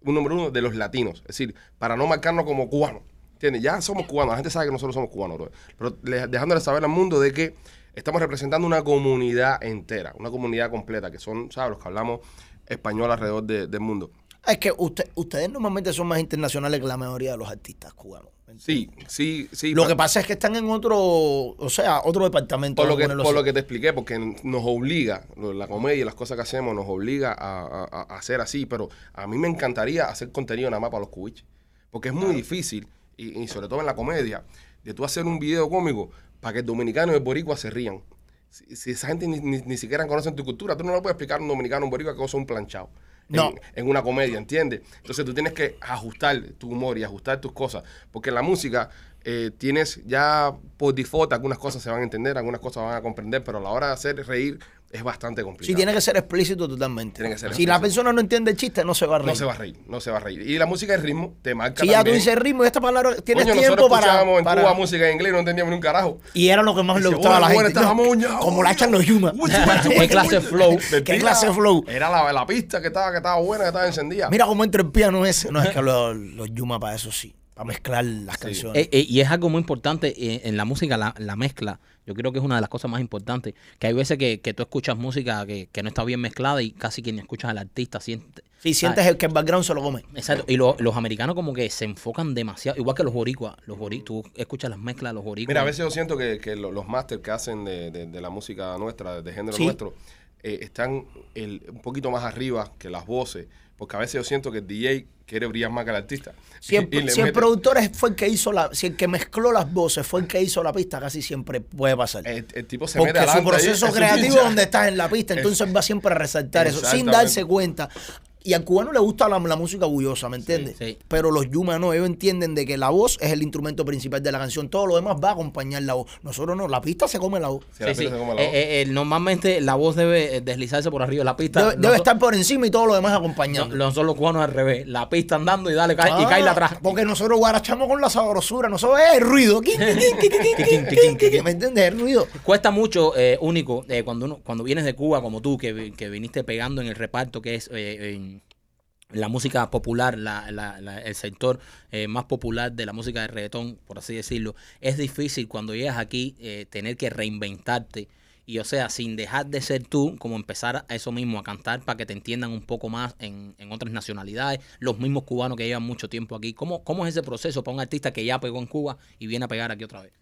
Un número uno de los latinos. Es decir, para no marcarnos como cubanos. ¿Entiendes? Ya somos cubanos. La gente sabe que nosotros somos cubanos, bro. Pero le- dejándole saber al mundo de que estamos representando una comunidad entera, una comunidad completa, que son, ¿sabes? Los que hablamos español alrededor de- del mundo. Es que usted, ustedes normalmente son más internacionales que la mayoría de los artistas cubanos. Sí, sí, sí. Lo que pasa es que están en otro, o sea, otro departamento. Por lo, que, ponerlo por así. lo que te expliqué, porque nos obliga, lo- la comedia y las cosas que hacemos nos obliga a, a- a- a hacer así, pero a mí me encantaría hacer contenido nada más para los cubiches, porque es muy difícil, y, y sobre todo en la comedia, de tú hacer un video cómico para que el dominicano y el boricua se rían. Si, si esa gente ni, ni- ni siquiera conoce tu cultura, tú no le puedes explicar a un dominicano un boricua que cosa un planchado. En- No. En, una comedia, ¿entiendes? Entonces tú tienes que ajustar tu humor y ajustar tus cosas. Porque en la música eh, tienes ya por default algunas cosas se van a entender, algunas cosas van a comprender, pero a la hora de hacer reír es bastante complicado. Sí, tiene que ser explícito totalmente. Tiene que ser si la persona no entiende el chiste, no se va a reír. No se va a reír, no se va a reír. Y la música de ritmo te marca Si ya tú también. dices ritmo y esta palabra, tienes Coño, tiempo nosotros para, escuchábamos en para- Cuba música en inglés y no entendíamos ni un carajo. Y era lo que más le Dice, gustaba a la "Oye, gente. bueno, No, como la echan los Yuma. ¿Qué clase flow? ¿Qué clase de flow? Era la, la pista que estaba, que estaba buena, que estaba encendida. Mira cómo entra el piano ese. No, es que los, los Yuma para eso sí. Para mezclar las canciones. Eh, eh, y es algo muy importante eh, en la música, la, la mezcla. Yo creo que es una de las cosas más importantes. Que hay veces que, que tú escuchas música que, que no está bien mezclada y casi quien escuchas al artista siente. si sientes el que el background se lo come. Exacto. Y lo- los americanos como que se enfocan demasiado. Igual que los boricuas. Los bori- tú escuchas las mezclas de los boricuas. Mira, a veces yo siento que, que lo- los máster que hacen de, de- de la música nuestra, de género Sí. nuestro, eh, están el- un poquito más arriba que las voces, porque a veces yo siento que el DJ quiere brillar más que el artista. Si el, si el productor es- fue el que hizo la, si el que mezcló las voces fue el que hizo la pista, casi siempre puede pasar. el, el tipo se Porque mete su ahí, proceso es creativo es donde estás en la pista, entonces va siempre a resaltar eso, sin darse cuenta. Y al cubano le gusta la, la música bullosa, ¿me entiendes? Sí. Pero los Yuma no, ellos entienden de que la voz es el instrumento principal de la canción. Todo lo demás va a acompañar la voz. Nosotros no, la pista se come la voz. Sí, la se come la eh, voz. Eh, eh, normalmente la voz debe eh, deslizarse por arriba. La pista debe, estar por encima y todo lo demás acompañando. No, nosotros los cubanos al revés. La pista andando y dale ah, y cae la atrás. Porque nosotros guarachamos con la sabrosura. Nosotros es el ruido. ¿Me entiendes? El ruido. Cuesta mucho, eh, único, cuando, uno, cuando vienes de Cuba como tú, que, que viniste pegando en el reparto que es en la música popular, la, la- la- el sector eh, más popular de la música de reggaetón, por así decirlo, es difícil cuando llegas aquí eh, tener que reinventarte. Y o sea, sin dejar de ser tú, como empezar a eso mismo, a cantar para que te entiendan un poco más en, en otras nacionalidades, los mismos cubanos que llevan mucho tiempo aquí. ¿Cómo, ¿Cómo es ese proceso para un artista que ya pegó en Cuba y viene a pegar aquí otra vez?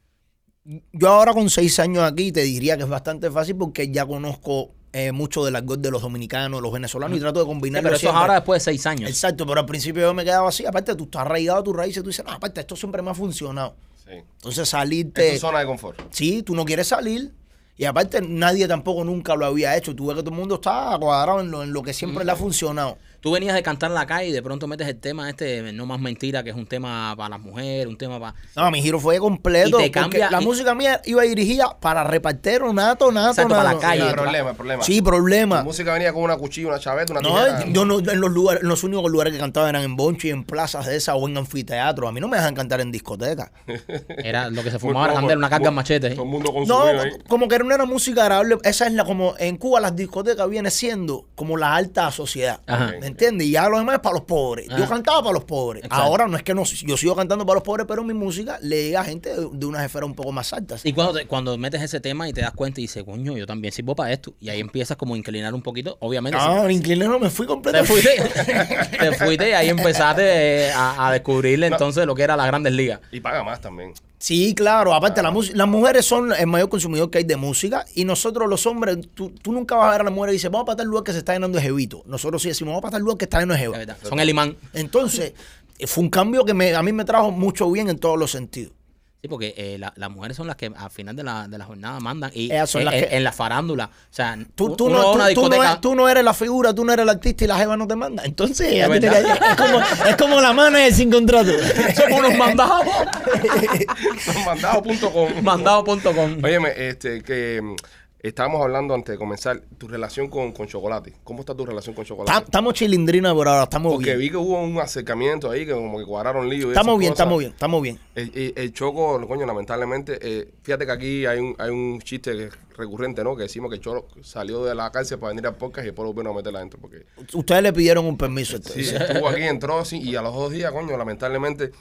Yo ahora con seis años aquí te diría que es bastante fácil porque ya conozco eh, mucho del argot de los dominicanos, los venezolanos y trato de Sí, combinarlo pero eso es siempre. ahora después de seis años. Exacto, pero al principio yo me quedaba así. Aparte, tú estás arraigado a tus raíces. Tú dices, no, aparte, esto siempre me ha funcionado. Sí. Entonces, Es salirte. tu zona de confort. Sí, tú no quieres salir. Y aparte, nadie tampoco nunca lo había hecho. Tú ves que todo el mundo está cuadrado en lo, en lo que siempre le ha funcionado. Tú venías de cantar en la calle y de pronto metes el tema este, No Más Mentira, que es un tema para las mujeres, un tema para... No, mi giro fue completo. Y te porque cambia- la y- música mía iba dirigida para repartero, nato, nato, Exacto, para la nato. calle. Sí, problema, problema. Sí, problema. música venía con una cuchilla, una chaveta, una No, tijera. yo no, en los lugares, en los únicos lugares que cantaba eran en bonchi, en plazas de esas o en anfiteatro. A mí no me dejan cantar en discoteca. Era lo que se fumaba era una carga muy- machete. ¿eh? Todo el mundo No, ahí. como que no era música agradable. Esa es la como en Cuba las discotecas viene siendo como la alta sociedad. Ajá. ¿Me entiendes? Y ya lo demás es para los pobres. Yo cantaba para los pobres. Exacto. Ahora no es que no, yo sigo cantando para los pobres, pero mi música le llega a gente de, de unas esferas un poco más altas. Y cuando, te- cuando metes ese tema y te das cuenta y dices, coño, yo también sirvo para esto. Y ahí empiezas como a inclinar un poquito. Obviamente, No, me incliné, no me fui te completamente. fuiste, te fuiste y ahí empezaste a, a descubrirle entonces lo que era las grandes ligas. Y paga más también. Sí, claro. Aparte, la música- las mujeres son el mayor consumidor que hay de música. Y nosotros, los hombres, tú, tú nunca vas a ver a la mujer y dices, vamos para tal lugar que se está llenando de jevito. Nosotros sí decimos, vamos para tal lugar que está lleno de verdad. Son el imán. Entonces, eh, fue un cambio que me, a mí me trajo mucho bien en todos los sentidos. Sí, porque eh, la- las mujeres son las que al final de la, de la jornada mandan. Y Ellas son eh, las eh, que- en la farándula. O sea, Tú, tú no, tú, no eres, tú no eres la figura, tú no eres el artista y la jeva no te manda. Entonces, Es verdad. es, como, es como la manager sin contrato. Somos unos mandados. Mandado.com. Mandado.com. Óyeme, este, que estábamos hablando antes de comenzar, tu relación con, con chocolate. ¿Cómo está tu relación con chocolate? Estamos chilindrina por ahora, estamos Porque bien. vi que hubo un acercamiento ahí, que como que cuadraron lío. y Estamos esas bien, cosas. estamos bien, estamos bien. El, el- el choco, coño, lamentablemente, eh, fíjate que aquí hay un, hay un chiste que es recurrente, ¿no? Que decimos que el choro salió de la cárcel para venir al podcast y después lo vino a meter adentro. Porque Ustedes le pidieron un permiso. sí, entonces. estuvo aquí, entró así, y a los dos días, coño, lamentablemente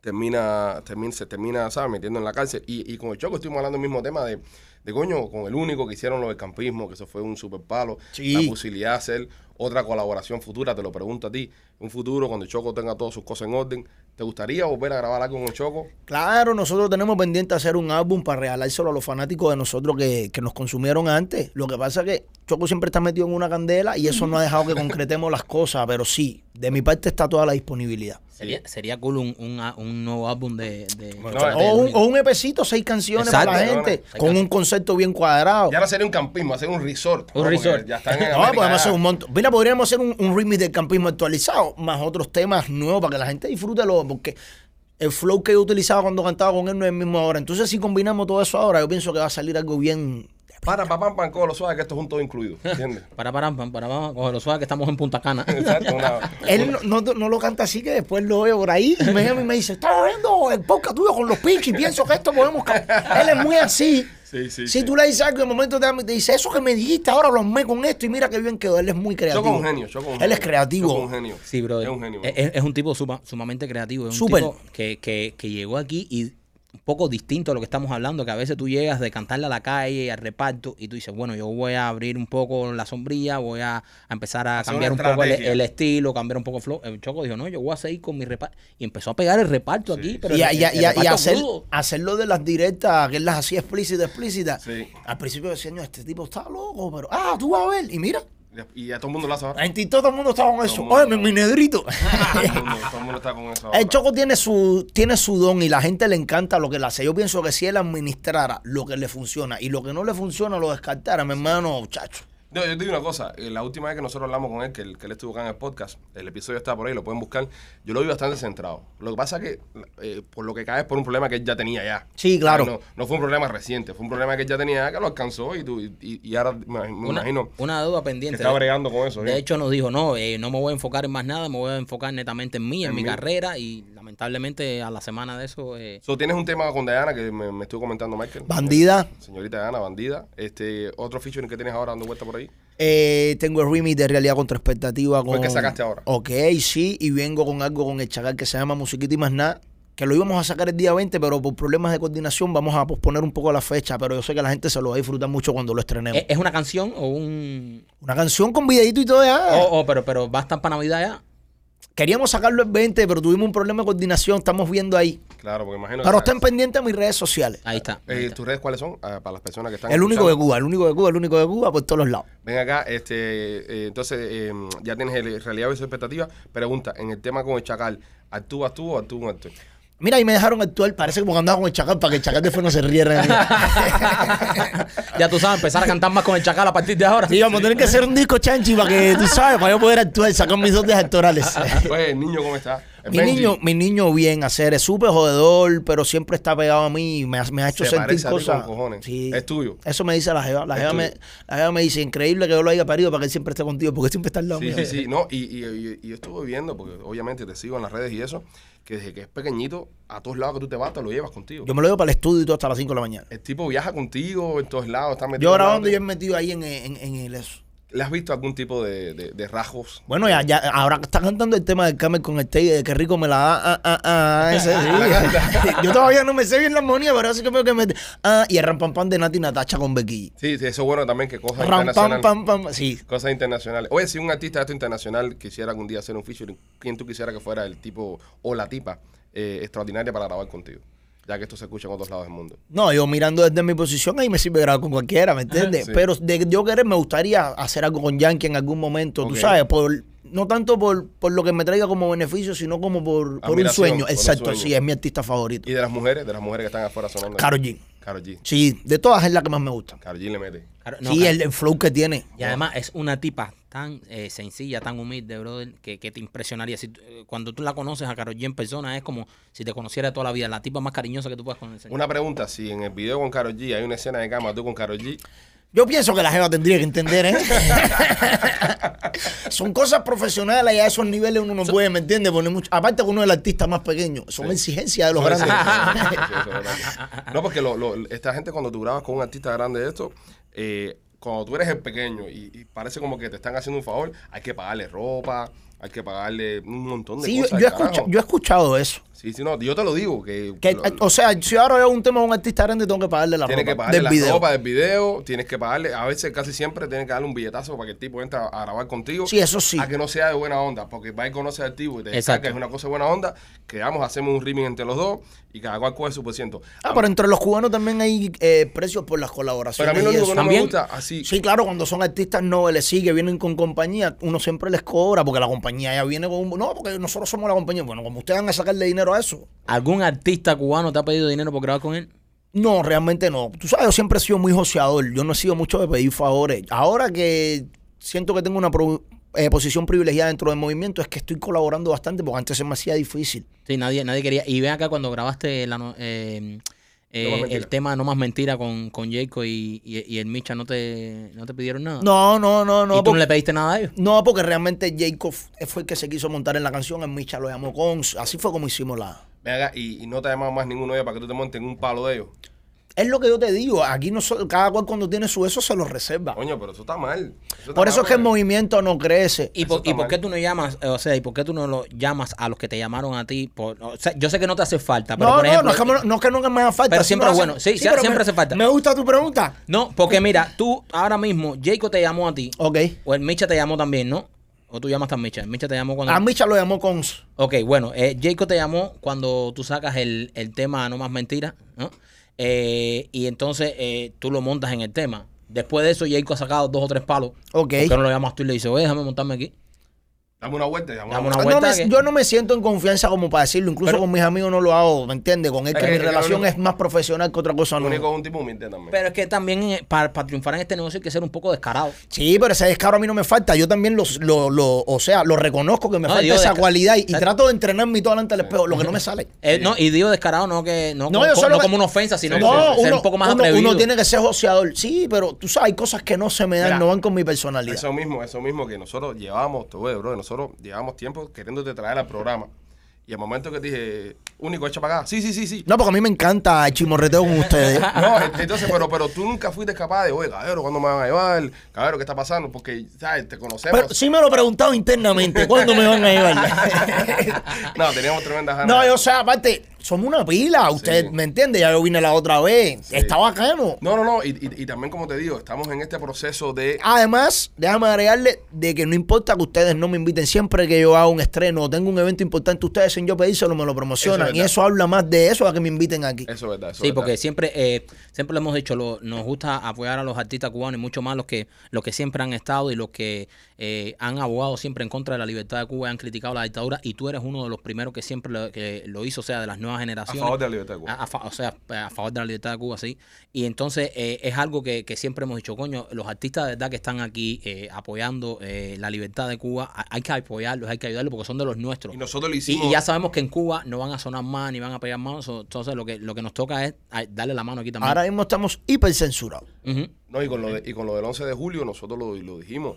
termina, termina, se termina, ¿sabes? Metiendo en la cárcel. Y, y con el choco estuvimos hablando del mismo tema de, de coño, con el único que hicieron lo del campismo, que eso fue un super palo. Sí. La posibilidad de hacer otra colaboración futura, te lo pregunto a ti. Un futuro, cuando Choco tenga todas sus cosas en orden, ¿te gustaría volver a grabar algo con el Choco? Claro, nosotros tenemos pendiente hacer un álbum para regalárselo a los fanáticos de nosotros que, que nos consumieron antes. Lo que pasa es que Choco siempre está metido en una candela y eso no ha dejado que concretemos las cosas, pero sí, de mi parte está toda la disponibilidad. Sería, sería cool un, un, un nuevo álbum de. de Bueno, de O un, Único. o un EPcito, seis canciones para la gente, con un canciones. Concepto bien cuadrado. Ya no sería un campismo, hacer un resort. Un resort. Ya están en No, América, podemos hacer un montón. Mira, podríamos hacer un, un remix del campismo actualizado, más otros temas nuevos para que la gente disfrute lo porque el flow que yo utilizaba cuando cantaba con él no es el mismo ahora. Entonces, si combinamos todo eso ahora, yo pienso que va a salir algo bien. Para, pa, pam, pam, con lo suave, que esto es un todo incluido. ¿Entiendes? Para, para, para, para, para, coge lo suave que estamos en Punta Cana. Exacto. Una, Él no, no, no lo canta así que después lo veo por ahí y me llama y me dice, estaba viendo el podcast tuyo con los pinches y pienso que esto podemos... ca-". Él es muy así. Sí, sí, Si sí. tú le dices algo y en el momento te, te dice, eso que me dijiste ahora lo amé con esto y mira qué bien quedó. Él es muy creativo. Un genio. Él es creativo. Un genio. Sí, bro. Es un genio. Es, es un tipo suma- sumamente creativo. Es un tipo que, que, que llegó aquí y un poco distinto a lo que estamos hablando, que a veces tú llegas de cantarle a la calle, al reparto, y tú dices, bueno, yo voy a abrir un poco la sombrilla, voy a, a empezar a Hacer cambiar un poco el, estilo, cambiar un poco el flow. El Choco dijo, no, yo voy a seguir con mi reparto. Y empezó a pegar el reparto aquí, pero y, el- y el y hacer, hacerlo de las directas, que él las hacía explícitas, explícitas. Sí. Al principio decía, "No, este tipo está loco, pero, ah, tú vas a ver. Y mira, Y a todo el mundo lo hace ahora. en TikTok todo el mundo está con eso. Oye, mi, mi negrito. Todo el mundo, todo el mundo está con eso ahora. El Choco tiene su, tiene su don y la gente le encanta lo que le hace. Yo pienso que si él administrara lo que le funciona y lo que no le funciona lo descartara, mi hermano, chacho. No, yo te digo una cosa, eh, la última vez que nosotros hablamos con él, que él, que él estuvo acá en el podcast, el episodio está por ahí, lo pueden buscar, yo lo vi bastante centrado. Lo que pasa es que, eh, por lo que cae es por un problema que él ya tenía ya. Sí, claro. No, no fue un problema reciente, fue un problema que él ya tenía ya, que lo alcanzó y, tú, y, ahora me, me Una, imagino una deuda que pendiente. está bregando con eso. De ¿sí? hecho, nos dijo, no, eh, no me voy a enfocar en más nada, me voy a enfocar netamente en mí, en, En mi mí. carrera y lamentablemente a la semana de eso... eh, So, tienes un tema con Diana que me, me estuvo comentando Michael. Bandida. Señorita Diana, bandida. Este, otro featuring que tienes ahora dando vuelta por ahí. Eh, tengo el remix de Realidad contra Expectativa. Con, que sacaste ahora. Ok, sí, y vengo con algo con el chacal que se llama Musiquita y más nada. Que lo íbamos a sacar el día 20, pero por problemas de coordinación vamos a posponer un poco la fecha. Pero yo sé que la gente se lo va a disfrutar mucho cuando lo estrenemos. ¿Es, es una canción o un...? Una canción con videito y todo ya. Oh, oh, pero, pero va a estar para Navidad ya. Queríamos sacarlo el 20, pero tuvimos un problema de coordinación. Estamos viendo ahí. Claro, porque imagino Pero que- estén pendientes de mis redes sociales. Ahí está. ahí Eh, está. ¿Tus redes cuáles son? Ah, para las personas que están El único de. Cuba, el único de Cuba, el único de Cuba por todos los lados. Ven acá, este, eh, entonces eh, ya tienes el realidad versus expectativa. Pregunta, en el tema con el chacal, ¿actúas tú o actúa un actor? Mira, ahí me dejaron actuar. Parece como que andaba con el chacal para que el chacal después no se riera. ya tú sabes, empezar a cantar más con el chacal a partir de ahora. Sí, vamos a tener que hacer un disco chanchi para que, tú sabes, para yo poder actuar, sacar mis dotes actorales. El niño, ¿cómo está? Mi Benji. niño, mi niño bien hacer, es súper jodedor, pero siempre está pegado a mí y me, ha- me ha hecho Se sentir cosas. Sí. Es tuyo. Eso me dice la jeva. La jeva, me, la jeva me dice, increíble que yo lo haya parido para que él siempre esté contigo, porque siempre está al lado Sí, mío. sí, sí. No, y, y, y- y yo estuve viendo, porque obviamente te sigo en las redes y eso, que desde que es pequeñito, a todos lados que tú te vas, te lo llevas contigo. Yo me lo llevo para el estudio y todo hasta las 5 de la mañana. el tipo viaja contigo en todos lados, está metido. Yo grabando y de- él metido ahí en, en, en el eso. ¿Le has visto algún tipo de, de, de rasgos? Bueno, ya, ya, ahora que está cantando el tema del Camel con el Tay, de que rico me la da, ah, ah, ah, ese, sí. Yo todavía no me sé bien la armonía, pero así que veo que me... Ah, y el ram pam pam de Nati Natacha con Becky. Sí, sí, eso es bueno también que cosas Ram pam internacionales. pam pam, sí. Cosas internacionales. Oye, si un artista de esto internacional quisiera algún día hacer un featuring, ¿quién tú quisiera que fuera el tipo o la tipa eh, extraordinaria para grabar contigo? Ya que esto se escucha en otros lados del mundo. No, yo mirando desde mi posición ahí me sirve grabar con cualquiera, ¿me entiendes? Sí. Pero de yo querer me gustaría hacer algo con Yankee en algún momento, tú sabes, por no tanto por, por lo que me traiga como beneficio, sino como por, por un sueño. por un Exacto, sueño. sí, es mi artista favorito. Y de las mujeres, de las mujeres que están afuera sonando. Karol G. Karol G. Sí, de todas es la que más me gusta. Karol G le mete. No, sí, el, el flow que tiene. Y además es una tipa tan eh, sencilla, tan humilde, brother, que, que te impresionaría. Si, eh, cuando tú la conoces a Karol G en persona, es como si te conociera toda la vida. La tipa más cariñosa que tú puedas conocer. Una pregunta, si en el video con Karol G hay una escena de cama tú con Karol G, Yo pienso que la jeva tendría que entender, ¿eh? Son cosas profesionales y a esos niveles uno no puede, ¿me entiendes? Mucho- Aparte que uno es el artista más pequeño. Son Sí. exigencias de los Son grandes. sí, sí. No, porque lo- lo- esta gente cuando tú grabas con un artista grande de esto, eh, cuando tú eres el pequeño y, y parece como que te están haciendo un favor, hay que pagarle ropa, hay que pagarle un montón de Sí, yo, cosas. yo he carajo. escucha- yo he escuchado eso. Sí, sí, no, yo te lo digo, que, Que, lo- o sea, si ahora veo un tema de un artista grande, tengo que pagarle la tienes ropa que pagarle del la video. ropa del video, tienes que pagarle, a veces casi siempre tienes que darle un billetazo para que el tipo entre a, a grabar contigo. Sí, eso sí. A que no sea de buena onda, porque va y conoce al tipo y te Exacto. que es una cosa de buena onda, que vamos, hacemos un remix entre los dos y cada cual coge su por ciento. Ah, pero entre los cubanos también hay eh, precios por las Pero colaboraciones. a mí lo y único eso. que no me ¿También? gusta, así, Sí, claro, cuando son artistas noveles, sí, que vienen con compañía, uno siempre les cobra porque la compañía ya viene con un... No, porque nosotros somos la compañía. Bueno, como ustedes van a sacarle dinero a eso. ¿Algún artista cubano te ha pedido dinero por grabar con él? No, realmente no. Tú sabes, yo siempre he sido muy joseador. Yo no he sido mucho de pedir favores. Ahora que siento que tengo una pro- eh, posición privilegiada dentro del movimiento, es que estoy colaborando bastante porque antes se me hacía difícil. Sí, nadie, nadie quería. Y ven acá cuando grabaste la eh, eh, No el tema No Más Mentira con, con Jacob y, y, y el Micha, ¿no te, ¿no te pidieron nada? No, no, no, no. ¿Y tú porque- no le pediste nada a ellos? No, porque realmente Jacob fue el que se quiso montar en la canción, en Micha lo llamó con, así fue como hicimos la... ven acá, y, y no te ha llamado más ninguno de ellos para que tú te montes en un palo de ellos. Es lo que yo te digo, aquí no so- cada cual cuando tiene su eso se lo reserva. Coño, pero eso está mal. está Por eso mal, es que el movimiento no crece. ¿Y por, ¿Y por qué tú no llamas, eh, o sea, y por qué tú no lo llamas a los que te llamaron a ti? Por, o sea, yo sé que no te hace falta, pero no, por no, ejemplo... no, es que, no es que nunca me haga falta. Pero siempre hace- bueno. Sí, siempre me- hace falta. Me gusta tu pregunta. No, porque mira, tú ahora mismo, Jacob te llamó a ti, Ok. o el Micha te llamó también, ¿no? O tú llamas a Micha. El Micha te llamó cuando... A Micha lo llamó con... Ok, bueno, eh, Jacob te llamó cuando tú sacas el, el tema No Más Mentira, ¿no? Eh, y entonces eh, tú lo montas en el tema. Después de eso, Jacob ha sacado dos o tres palos. Ok. ¿Por qué no lo llamas tú y le dices, oye, déjame montarme aquí? Dame una vuelta, dame una Dame una vuelta. No me- yo no me siento en confianza como para decirlo. Incluso Pero- con mis amigos no lo hago, ¿me entiendes? Con él que Es que- mi que relación único- es más profesional que otra cosa. No. único es un tipo humilde también. Pero es que también eh, para, para triunfar en este negocio hay que ser un poco descarado. Sí, pero ese descaro a mí no me falta. Yo también lo, lo- o sea, lo reconozco que me No, falta digo, esa cualidad y, trato de entrenarme todo delante del espejo, lo que no me sale. Eh, no, y digo descarado no que no, No, como, yo sé lo no que- como una ofensa, sino Sí, como No, ser uno, un poco más uno- atrevido. uno tiene que ser joseador. Sí, pero tú sabes, hay cosas que no se me dan, Mira, no van con mi personalidad. Eso mismo, eso mismo que nosotros llevamos, te voy, bro, nosotros llevamos tiempo queriéndote traer al programa. Y al momento que dije, único, echa para acá. Sí, sí, sí, sí. No, porque a mí me encanta el chimorreteo con ustedes. No, entonces, pero, pero tú nunca fuiste capaz de, oye, cabrero, ¿cuándo me van a llevar? Cabrero, ¿qué está pasando? Porque, ¿sabes? Te conocemos. Pero sí me lo he preguntado internamente, ¿cuándo me van a llevar? no, teníamos tremendas ganas. no, yo, o sea, aparte, somos una pila, usted Sí. me entiende, ya yo vine la otra vez, Sí. está bacano. No, no, no. Y, y- y también, como te digo, estamos en este proceso de. Además, déjame agregarle de que no importa que ustedes no me inviten, siempre que yo haga un estreno o tengo un evento importante, ustedes sin yo pedírselo me lo promocionan. Verdad. eso habla más de eso a que me inviten aquí. Eso es verdad. Eso Sí, es porque verdad. siempre eh, siempre lo hemos dicho, lo- nos gusta apoyar a los artistas cubanos y mucho más los que los que siempre han estado y los que eh, han abogado siempre en contra de la libertad de Cuba y han criticado la dictadura y tú eres uno de los primeros que siempre lo, que lo hizo, o sea, de las nuevas A generaciones. favor de la libertad de Cuba. A- a fa- o sea, a favor de la libertad de Cuba, sí. Y entonces eh, es algo que, que siempre hemos dicho, coño, los artistas de verdad que están aquí eh, apoyando eh, la libertad de Cuba, a- hay que apoyarlos, hay que ayudarlos porque son de los nuestros. Y nosotros lo Y, hicimos. y ya sabemos que en Cuba no van a sonar más ni van a pegar más, entonces lo que, lo que nos toca es darle la mano aquí también. Ahora mismo estamos hiper censurados. Ujú. No, y con, lo de- y con lo del 11 de julio, nosotros lo, lo dijimos.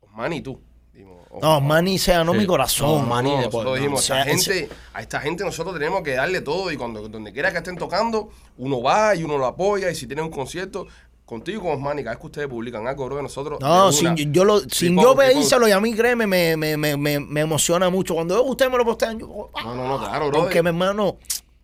Osmani y tú. Dijimos, No, Manny se ganó Sí. mi corazón. No, No, Manny, no, nosotros dijimos, esta ese- gente, a esta gente nosotros tenemos que darle todo y cuando donde quiera que estén tocando, uno va y uno lo apoya y si tienen un concierto, contigo y con Osmani, cada vez que ustedes publican algo, bro, de nosotros... No, de sin, yo lo, sin Tipo- yo pedírselo y a mí, créeme, me, me, me, me, me emociona mucho. Cuando ustedes me lo postean, yo... No, no, no, claro, bro. Porque, mi hermano,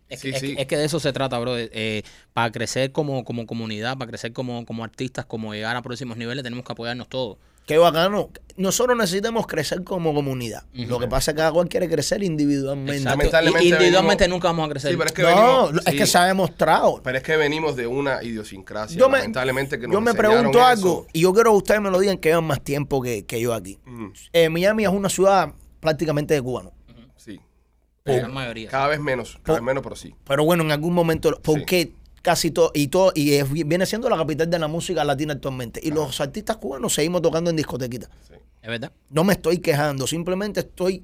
Es, Sí, que, es sí. que- es que de eso se trata, bro. Eh, para crecer como, como comunidad, para crecer como, como artistas, como llegar a próximos niveles, tenemos que apoyarnos todos. Qué bacano. Nosotros necesitamos crecer como comunidad. Lo que pasa es que cada cual quiere crecer individualmente. Exacto. Lamentablemente individualmente venimos- nunca vamos a crecer. Sí, pero es que no, venimos... es sí, que se ha demostrado. Pero es que venimos de una idiosincrasia. Yo me, lamentablemente que nos yo me pregunto eso. algo y yo quiero que ustedes me lo digan que llevan más tiempo que, que yo aquí. Mm, Eh, Miami es una ciudad prácticamente de cubanos. sí. La mayoría. Cada vez menos, cada vez menos, pero sí. Pero bueno, en algún momento, porque casi todo, y todo, y es- viene siendo la capital de la música latina actualmente. Y los artistas cubanos seguimos tocando en discotequitas. sí. ¿Es verdad? No me estoy quejando, simplemente estoy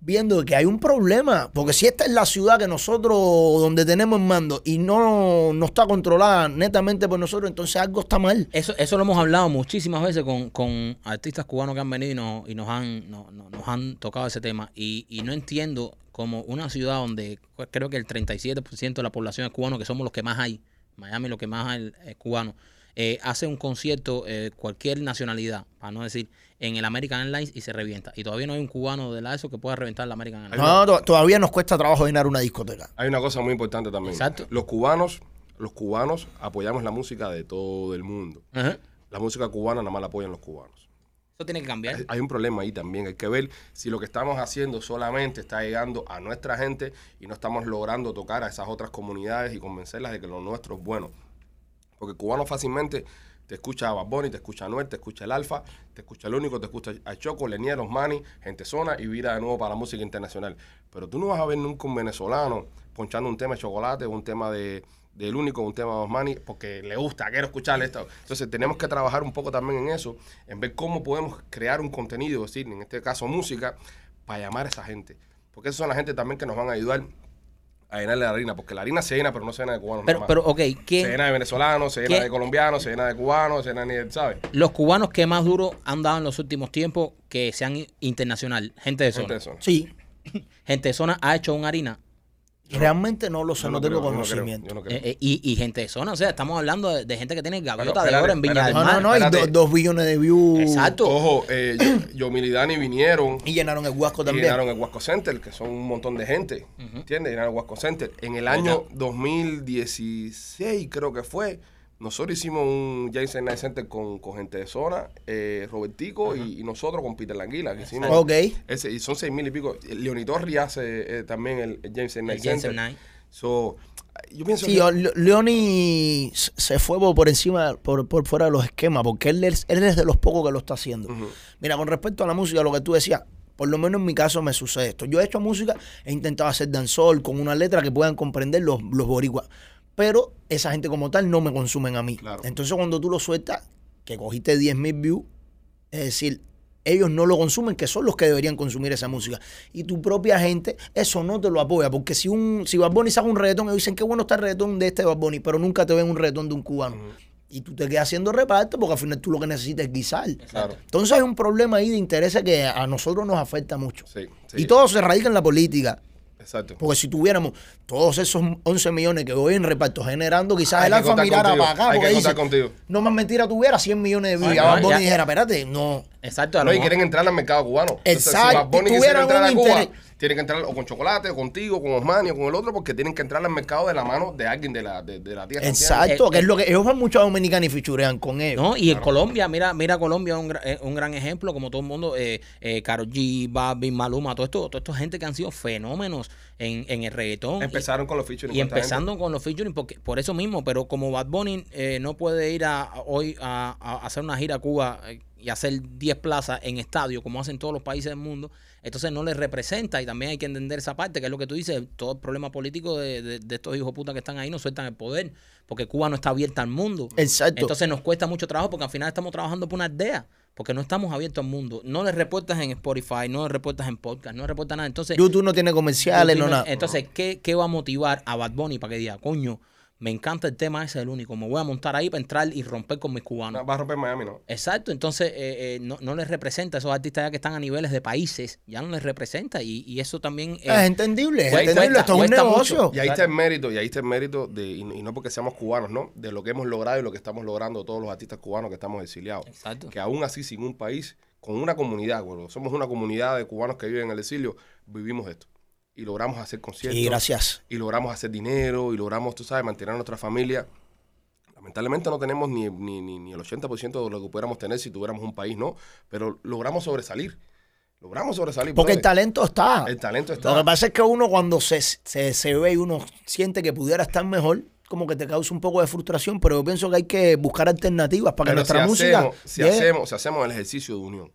viendo que hay un problema. Porque si esta es la ciudad que nosotros, donde tenemos mando, y no, no está controlada netamente por nosotros, entonces algo está mal. Eso, eso lo hemos hablado muchísimas veces con, con artistas cubanos que han venido y nos, y nos han, no- no- nos han tocado ese tema. Y, y no entiendo como una ciudad donde creo que el 37% de la población es cubano, que somos los que más hay, Miami lo que más hay es cubano, eh, hace un concierto, eh, cualquier nacionalidad, para no decir, en el American Airlines y se revienta. Y todavía no hay un cubano de la ESO que pueda reventar la American Airlines. No, to- todavía nos cuesta trabajo llenar una discoteca. Hay una cosa muy importante también. Exacto. Los cubanos, los cubanos apoyamos la música de todo el mundo. Ajá. La música cubana nada más la apoyan los cubanos. Eso tiene que cambiar. Hay- Hay un problema ahí también. Hay que ver si lo que estamos haciendo solamente está llegando a nuestra gente y no estamos logrando tocar a esas otras comunidades y convencerlas de que lo nuestro es bueno. Porque el cubano fácilmente te escucha a Bad te escucha a Noel, te escucha el Alfa, te escucha el Único, te escucha a Choco, Lenier, Osmani, Gente Zona y vira de nuevo para la música internacional. Pero tú no vas a ver nunca un venezolano ponchando un tema de chocolate, un tema de del único, un tema de Osmani, porque le gusta, quiero escucharle esto. Entonces tenemos que trabajar un poco también en eso, en ver cómo podemos crear un contenido, es decir, en este caso música, para llamar a esa gente. Porque esas son la gente también que nos van a ayudar a llenarle la harina, porque la harina se llena, pero no se llena de cubanos. Pero, nada más. pero ok, se ¿quién, llena de venezolanos, se llena ¿Qué? de colombianos, se llena de cubanos, se llena de, ¿sabes? los cubanos que más duro han dado en los últimos tiempos que sean internacional, gente de zona. Gente de zona. Sí, Gente de zona ha hecho una harina realmente no lo sé, no, tengo creo, no creo, conocimiento. no eh, eh, y, y gente de zona. O sea, estamos hablando de, de gente que tiene gaviota de oro en Viña del. No, Mar. no, no, y espérate. do- dos billones de views. Exacto. Ojo, eh, Yomil y Dani vinieron Y llenaron el Huasco y también. llenaron el Huasco Center, que son un montón de gente, ¿entiendes? Llenaron el Huasco Center. En el año 2016, creo que fue, nosotros hicimos un Jason Night Center con, con gente de zona, eh, Robertico y, y nosotros con Peter Languila. Que hicimos Ok. ese, y son seis mil y pico. Leoni Torri hace eh, también el, el Jason Night Jensen Center. Night. So, yo pienso Sí, que... Leoni se fue por encima, por, por fuera de los esquemas, porque él es, él es de los pocos que lo está haciendo. Mira, con respecto a la música, lo que tú decías, por lo menos en mi caso me sucede esto. Yo he hecho música, he intentado hacer dancehall con una letra que puedan comprender los, los boricuas, pero esa gente como tal no me consumen a mí. Claro. Entonces cuando tú lo sueltas, que cogiste 10 mil views, es decir, ellos no lo consumen, que son los que deberían consumir esa música. Y tu propia gente, eso no te lo apoya, porque si un si Bad Bunny saca un reggaetón, ellos dicen qué bueno está el reggaetón de este Bad Bunny, pero nunca te ven un reggaetón de un cubano. Y tú te quedas haciendo reparto porque al final tú lo que necesitas es guisar. Claro. Entonces hay un problema ahí de intereses que a nosotros nos afecta mucho. Sí, sí. Y todo se radica en la política. Exacto. Porque si tuviéramos todos esos 11 millones que voy en reparto generando, quizás Hay el alfa mirara contigo, para acá. hay porque que contar dice, contigo. No más mentira tuviera 100 millones de views. Ay, y no, Bad Bunny dijera, espérate, no. Exacto, No, y quieren entrar al mercado cubano. Entonces, Exacto, si Bad Bunny quisiera tuvieran entrar a un Cuba, interés. Tiene que entrar o con chocolate, o contigo, con Osmani, o con el otro, porque tienen que entrar al mercado de la mano de alguien de la, de, de la tierra. ¿entiendes? Exacto, Eh, que es lo que ellos van mucho a Dominicana y fichurean con ellos. No, y en Colombia, mira, mira Colombia un, gra- eh, un gran ejemplo, como todo el mundo, eh, eh, Karol G, Barbie, Maluma, todo esto, toda esta gente que han sido fenómenos en, en el reggaetón. Empezaron con los featuring. Y gente. empezando con los featuring, porque, por eso mismo, pero como Bad Bunny eh, no puede ir a, a- hoy a, a hacer una gira a Cuba eh, y hacer 10 plazas en estadio, como hacen todos los países del mundo, entonces no les representa y también hay que entender esa parte, que es lo que tú dices, todo el problema político de, de- de estos hijos putas que están ahí no sueltan el poder, porque Cuba no está abierta al mundo. Exacto. Entonces nos cuesta mucho trabajo porque al final estamos trabajando por una aldea, porque no estamos abiertos al mundo. No les reportas en Spotify, no les reportas en podcast, no les reportas nada. Entonces, YouTube no tiene comerciales, no nada. Entonces, ¿qué, qué va a motivar a Bad Bunny para que diga, coño, me encanta el tema ese del único, me voy a montar ahí para entrar y romper con mis cubanos? No, Va a romper Miami, ¿no? Exacto, entonces eh, eh, no, no les representa a esos artistas ya que están a niveles de países, ya no les representa y, y eso también... eh, es entendible, es cuesta- entendible. Esto es un negocio. mucho. Y ahí está el mérito, y ahí está el mérito de, y, y no porque seamos cubanos, ¿no? De lo que hemos logrado y lo que estamos logrando todos los artistas cubanos que estamos exiliados. Exacto. Que aún así, sin un país, con una comunidad, bueno, somos una comunidad de cubanos que viven en el exilio, vivimos esto. Y logramos hacer conciertos. Sí, gracias. Y logramos hacer dinero, y logramos, tú sabes, mantener a nuestra familia. Lamentablemente no tenemos ni, ni, ni, ni el 80% de lo que pudiéramos tener si tuviéramos un país, ¿no? Pero logramos sobresalir. Logramos sobresalir. Porque el talento está. El talento está. Lo que pasa es que uno cuando se, se, se ve y uno siente que pudiera estar mejor, como que te causa un poco de frustración, pero yo pienso que hay que buscar alternativas para que nuestra si música... hacemos, si, hacemos, si hacemos el ejercicio de unión,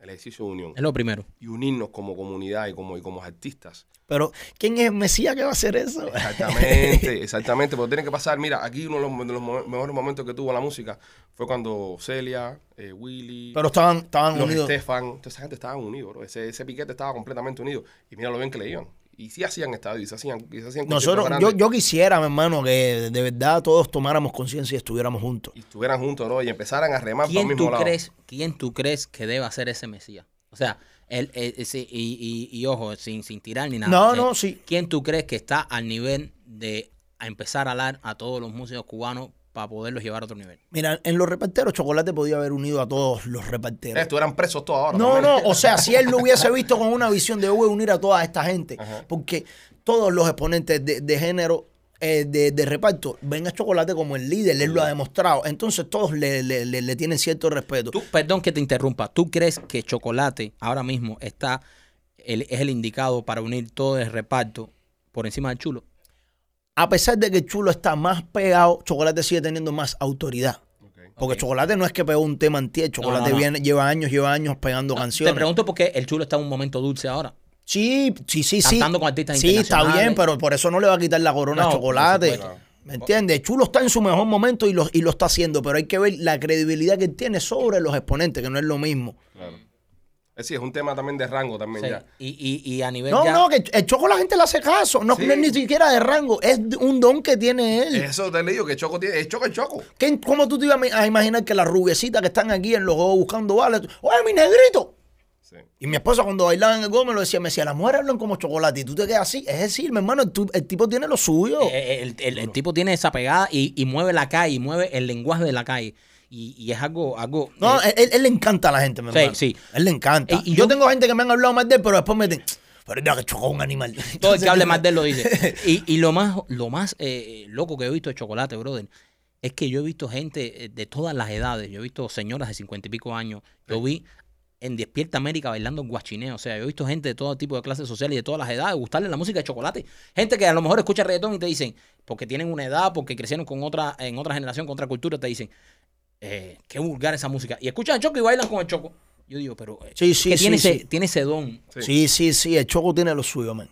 el ejercicio de unión, Es lo primero. y unirnos como comunidad y como, y como artistas. Pero, ¿quién es el Mesías que va a hacer eso? Exactamente, exactamente. Porque tiene que pasar, mira, aquí uno de los, de los mo- mejores momentos que tuvo la música fue cuando Celia, eh, Willy, Pero estaban, estaban los unidos. Estefan, toda esa gente estaban unidos, bro. Ese, ese piquete estaba completamente unido. Y mira lo bien que le iban. Y sí hacían estadios, y se hacían, y se hacían Nosotros, yo, yo quisiera, mi hermano, que de verdad todos tomáramos conciencia y estuviéramos juntos. y estuvieran juntos, ¿no? Y empezaran a remar para el ¿Quién mismo tú, lado. crees, ¿Quién tú crees que debe ser ese Mesías? O sea, él, él- ese- y, y- y ojo, sin, sin tirar ni nada. No, Eh, no, sí. ¿Quién tú crees que está al nivel de a empezar a hablar a todos los músicos cubanos para poderlos llevar a otro nivel? Mira, en los reparteros, Chocolate podía haber unido a todos los Eh, reparteros. Estuvieran presos todos ahora. No, también. no, o sea, si él lo hubiese visto con una visión de voy a unir a toda esta gente, Ajá. porque todos los exponentes de, de género eh, de, de reparto ven a Chocolate como el líder, él lo ha demostrado, entonces todos le, le- le- le tienen cierto respeto. Tú, perdón que te interrumpa. ¿Tú crees que Chocolate ahora mismo está el- es el indicado para unir todo el reparto por encima del chulo? A pesar de que el Chulo está más pegado, Chocolate sigue teniendo más autoridad. Porque. Chocolate no es que pegó un tema antier, Chocolate no, no. Viene, lleva años, lleva años pegando canciones. Te pregunto porque el chulo está en un momento dulce ahora. Sí, sí, sí, sí. Cantando con artistas Sí, está bien, pero por eso no le va a quitar la corona No, a chocolate. ¿Me entiendes? Chulo está en su mejor momento y lo, y lo está haciendo, pero hay que ver la credibilidad que él tiene sobre los exponentes, que no es lo mismo. Claro. Es decir, es un tema también de rango también Sí. ya. Y, y, y a nivel No, ya- no, que el Choco la gente le hace caso. No, Sí. no es ni siquiera de rango, es un don que tiene él. Eso te le digo que Choco tiene, es Choco el Choco. ¿Qué- ¿Cómo tú te ibas a imaginar que las rubiecitas que están aquí en los juegos buscando balas, oye, mi negrito? Sí. Y mi esposa cuando bailaba en el Gómez lo decía, me decía, las mujeres hablan como chocolate y tú te quedas así. Es decir, mi hermano, el, tipo tiene lo suyo. Eh, El, el- el tipo tiene esa pegada y, y mueve la calle, y mueve el lenguaje de la calle. Y, y es algo, algo No, eh, él, él- le encanta a la gente, mi Sí, hermano. sí. Él le encanta. Y- y yo, yo- tengo gente que me han hablado más de él, pero después me dicen, pero ya que chocó un animal. todo el que hable más de él lo dice. Y, y lo más, lo más eh, loco que he visto de chocolate, brother, es que yo he visto gente eh, de todas las edades. Yo he visto señoras de cincuenta y pico años. Yo vi en Despierta América bailando guachineo. O sea, yo he visto gente de todo tipo de clases sociales y de todas las edades gustarle la música de chocolate. Gente que a lo mejor escucha reggaetón y te dicen, porque tienen una edad, porque crecieron con otra, en otra generación, con otra cultura, te dicen, eh, qué vulgar esa música. Y escuchan el choco y bailan con el choco. Yo digo, pero eh, Sí, sí, que tiene, sí, ese, sí. tiene ese don. Sí, sí, sí, el Choco tiene lo suyo, man.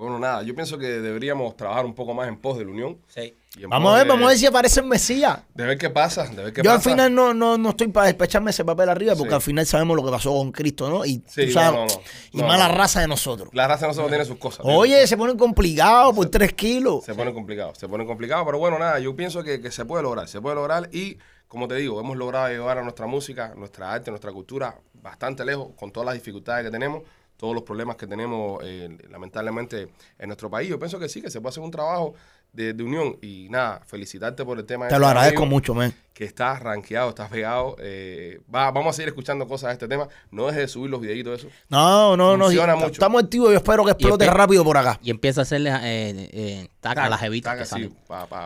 Bueno, nada, yo pienso que deberíamos trabajar un poco más en pos de la unión. Sí. Vamos a ver, de- vamos a ver si aparece el Mesías. De ver qué pasa, de ver qué Yo al final no, no, no estoy para despecharme ese papel arriba, porque Sí. al final sabemos lo que pasó con Cristo, ¿no? Y, Sí, tú sabes, no, no, no. y No, mala no. raza de nosotros. La raza no solo tiene sus cosas. Oye, se ponen complicados por tres kilos. Se pone complicado, se pone complicado, pero bueno, nada, yo pienso que, que se puede lograr, se puede lograr y, como te digo, hemos logrado llevar a nuestra música, nuestra arte, nuestra cultura bastante lejos, con todas las dificultades que tenemos, todos los problemas que tenemos, eh, lamentablemente, en nuestro país. Yo pienso que sí, que se puede hacer un trabajo de, de unión y nada, felicitarte por el tema. Te lo agradezco amigo, mucho, man. Que estás rankeado, estás pegado. eh, va- vamos a seguir escuchando cosas de este tema. No dejes de subir los videitos de eso. No, no, no. Funciona sí, mucho. Estamos activos y yo espero que explote rápido por acá. Y empieza a hacerle eh, eh, taca a las jevitas que salen.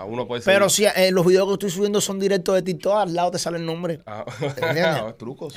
uno puede Pero si eh, los videos que estoy subiendo son directos de TikTok, al lado te sale el nombre. Ah, trucos.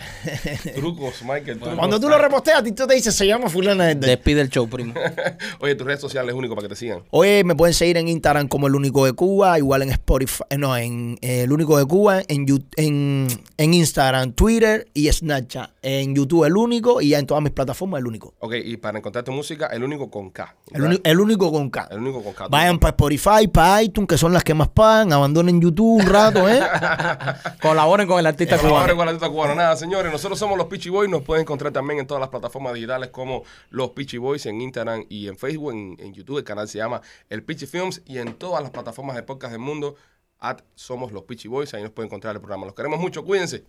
trucos, Michael. trucos. Cuando tú lo reposteas, TikTok te dice, se llama fulana de tal". Despide el show, primo. Oye, tus redes sociales es único para que te sigan. Oye, me pueden seguir en Instagram como El Único de Cuba, igual en Spotify, no, en eh, El Único de Cuba, en, en, en Instagram, Twitter y Snapchat. En YouTube El Único y ya en todas mis plataformas El Único. Ok, y para encontrar tu música, el único con K. El, uni- el Único con K. El único con K. Vayan para Spotify, para iTunes, que son las que más pagan, abandonen YouTube un rato, ¿eh? Colaboren con el artista Colaboren cubano. con la artista cubana. Nada, señores, nosotros somos los Peachy Boys. Nos pueden encontrar también en todas las plataformas digitales como los Peachy Boys en Instagram y en Facebook, en, en YouTube. El canal se llama El Peachy Films y en todas las plataformas de podcast del mundo. At Somos los Peachy Boys. Ahí nos pueden encontrar el programa. Los queremos mucho. Cuídense.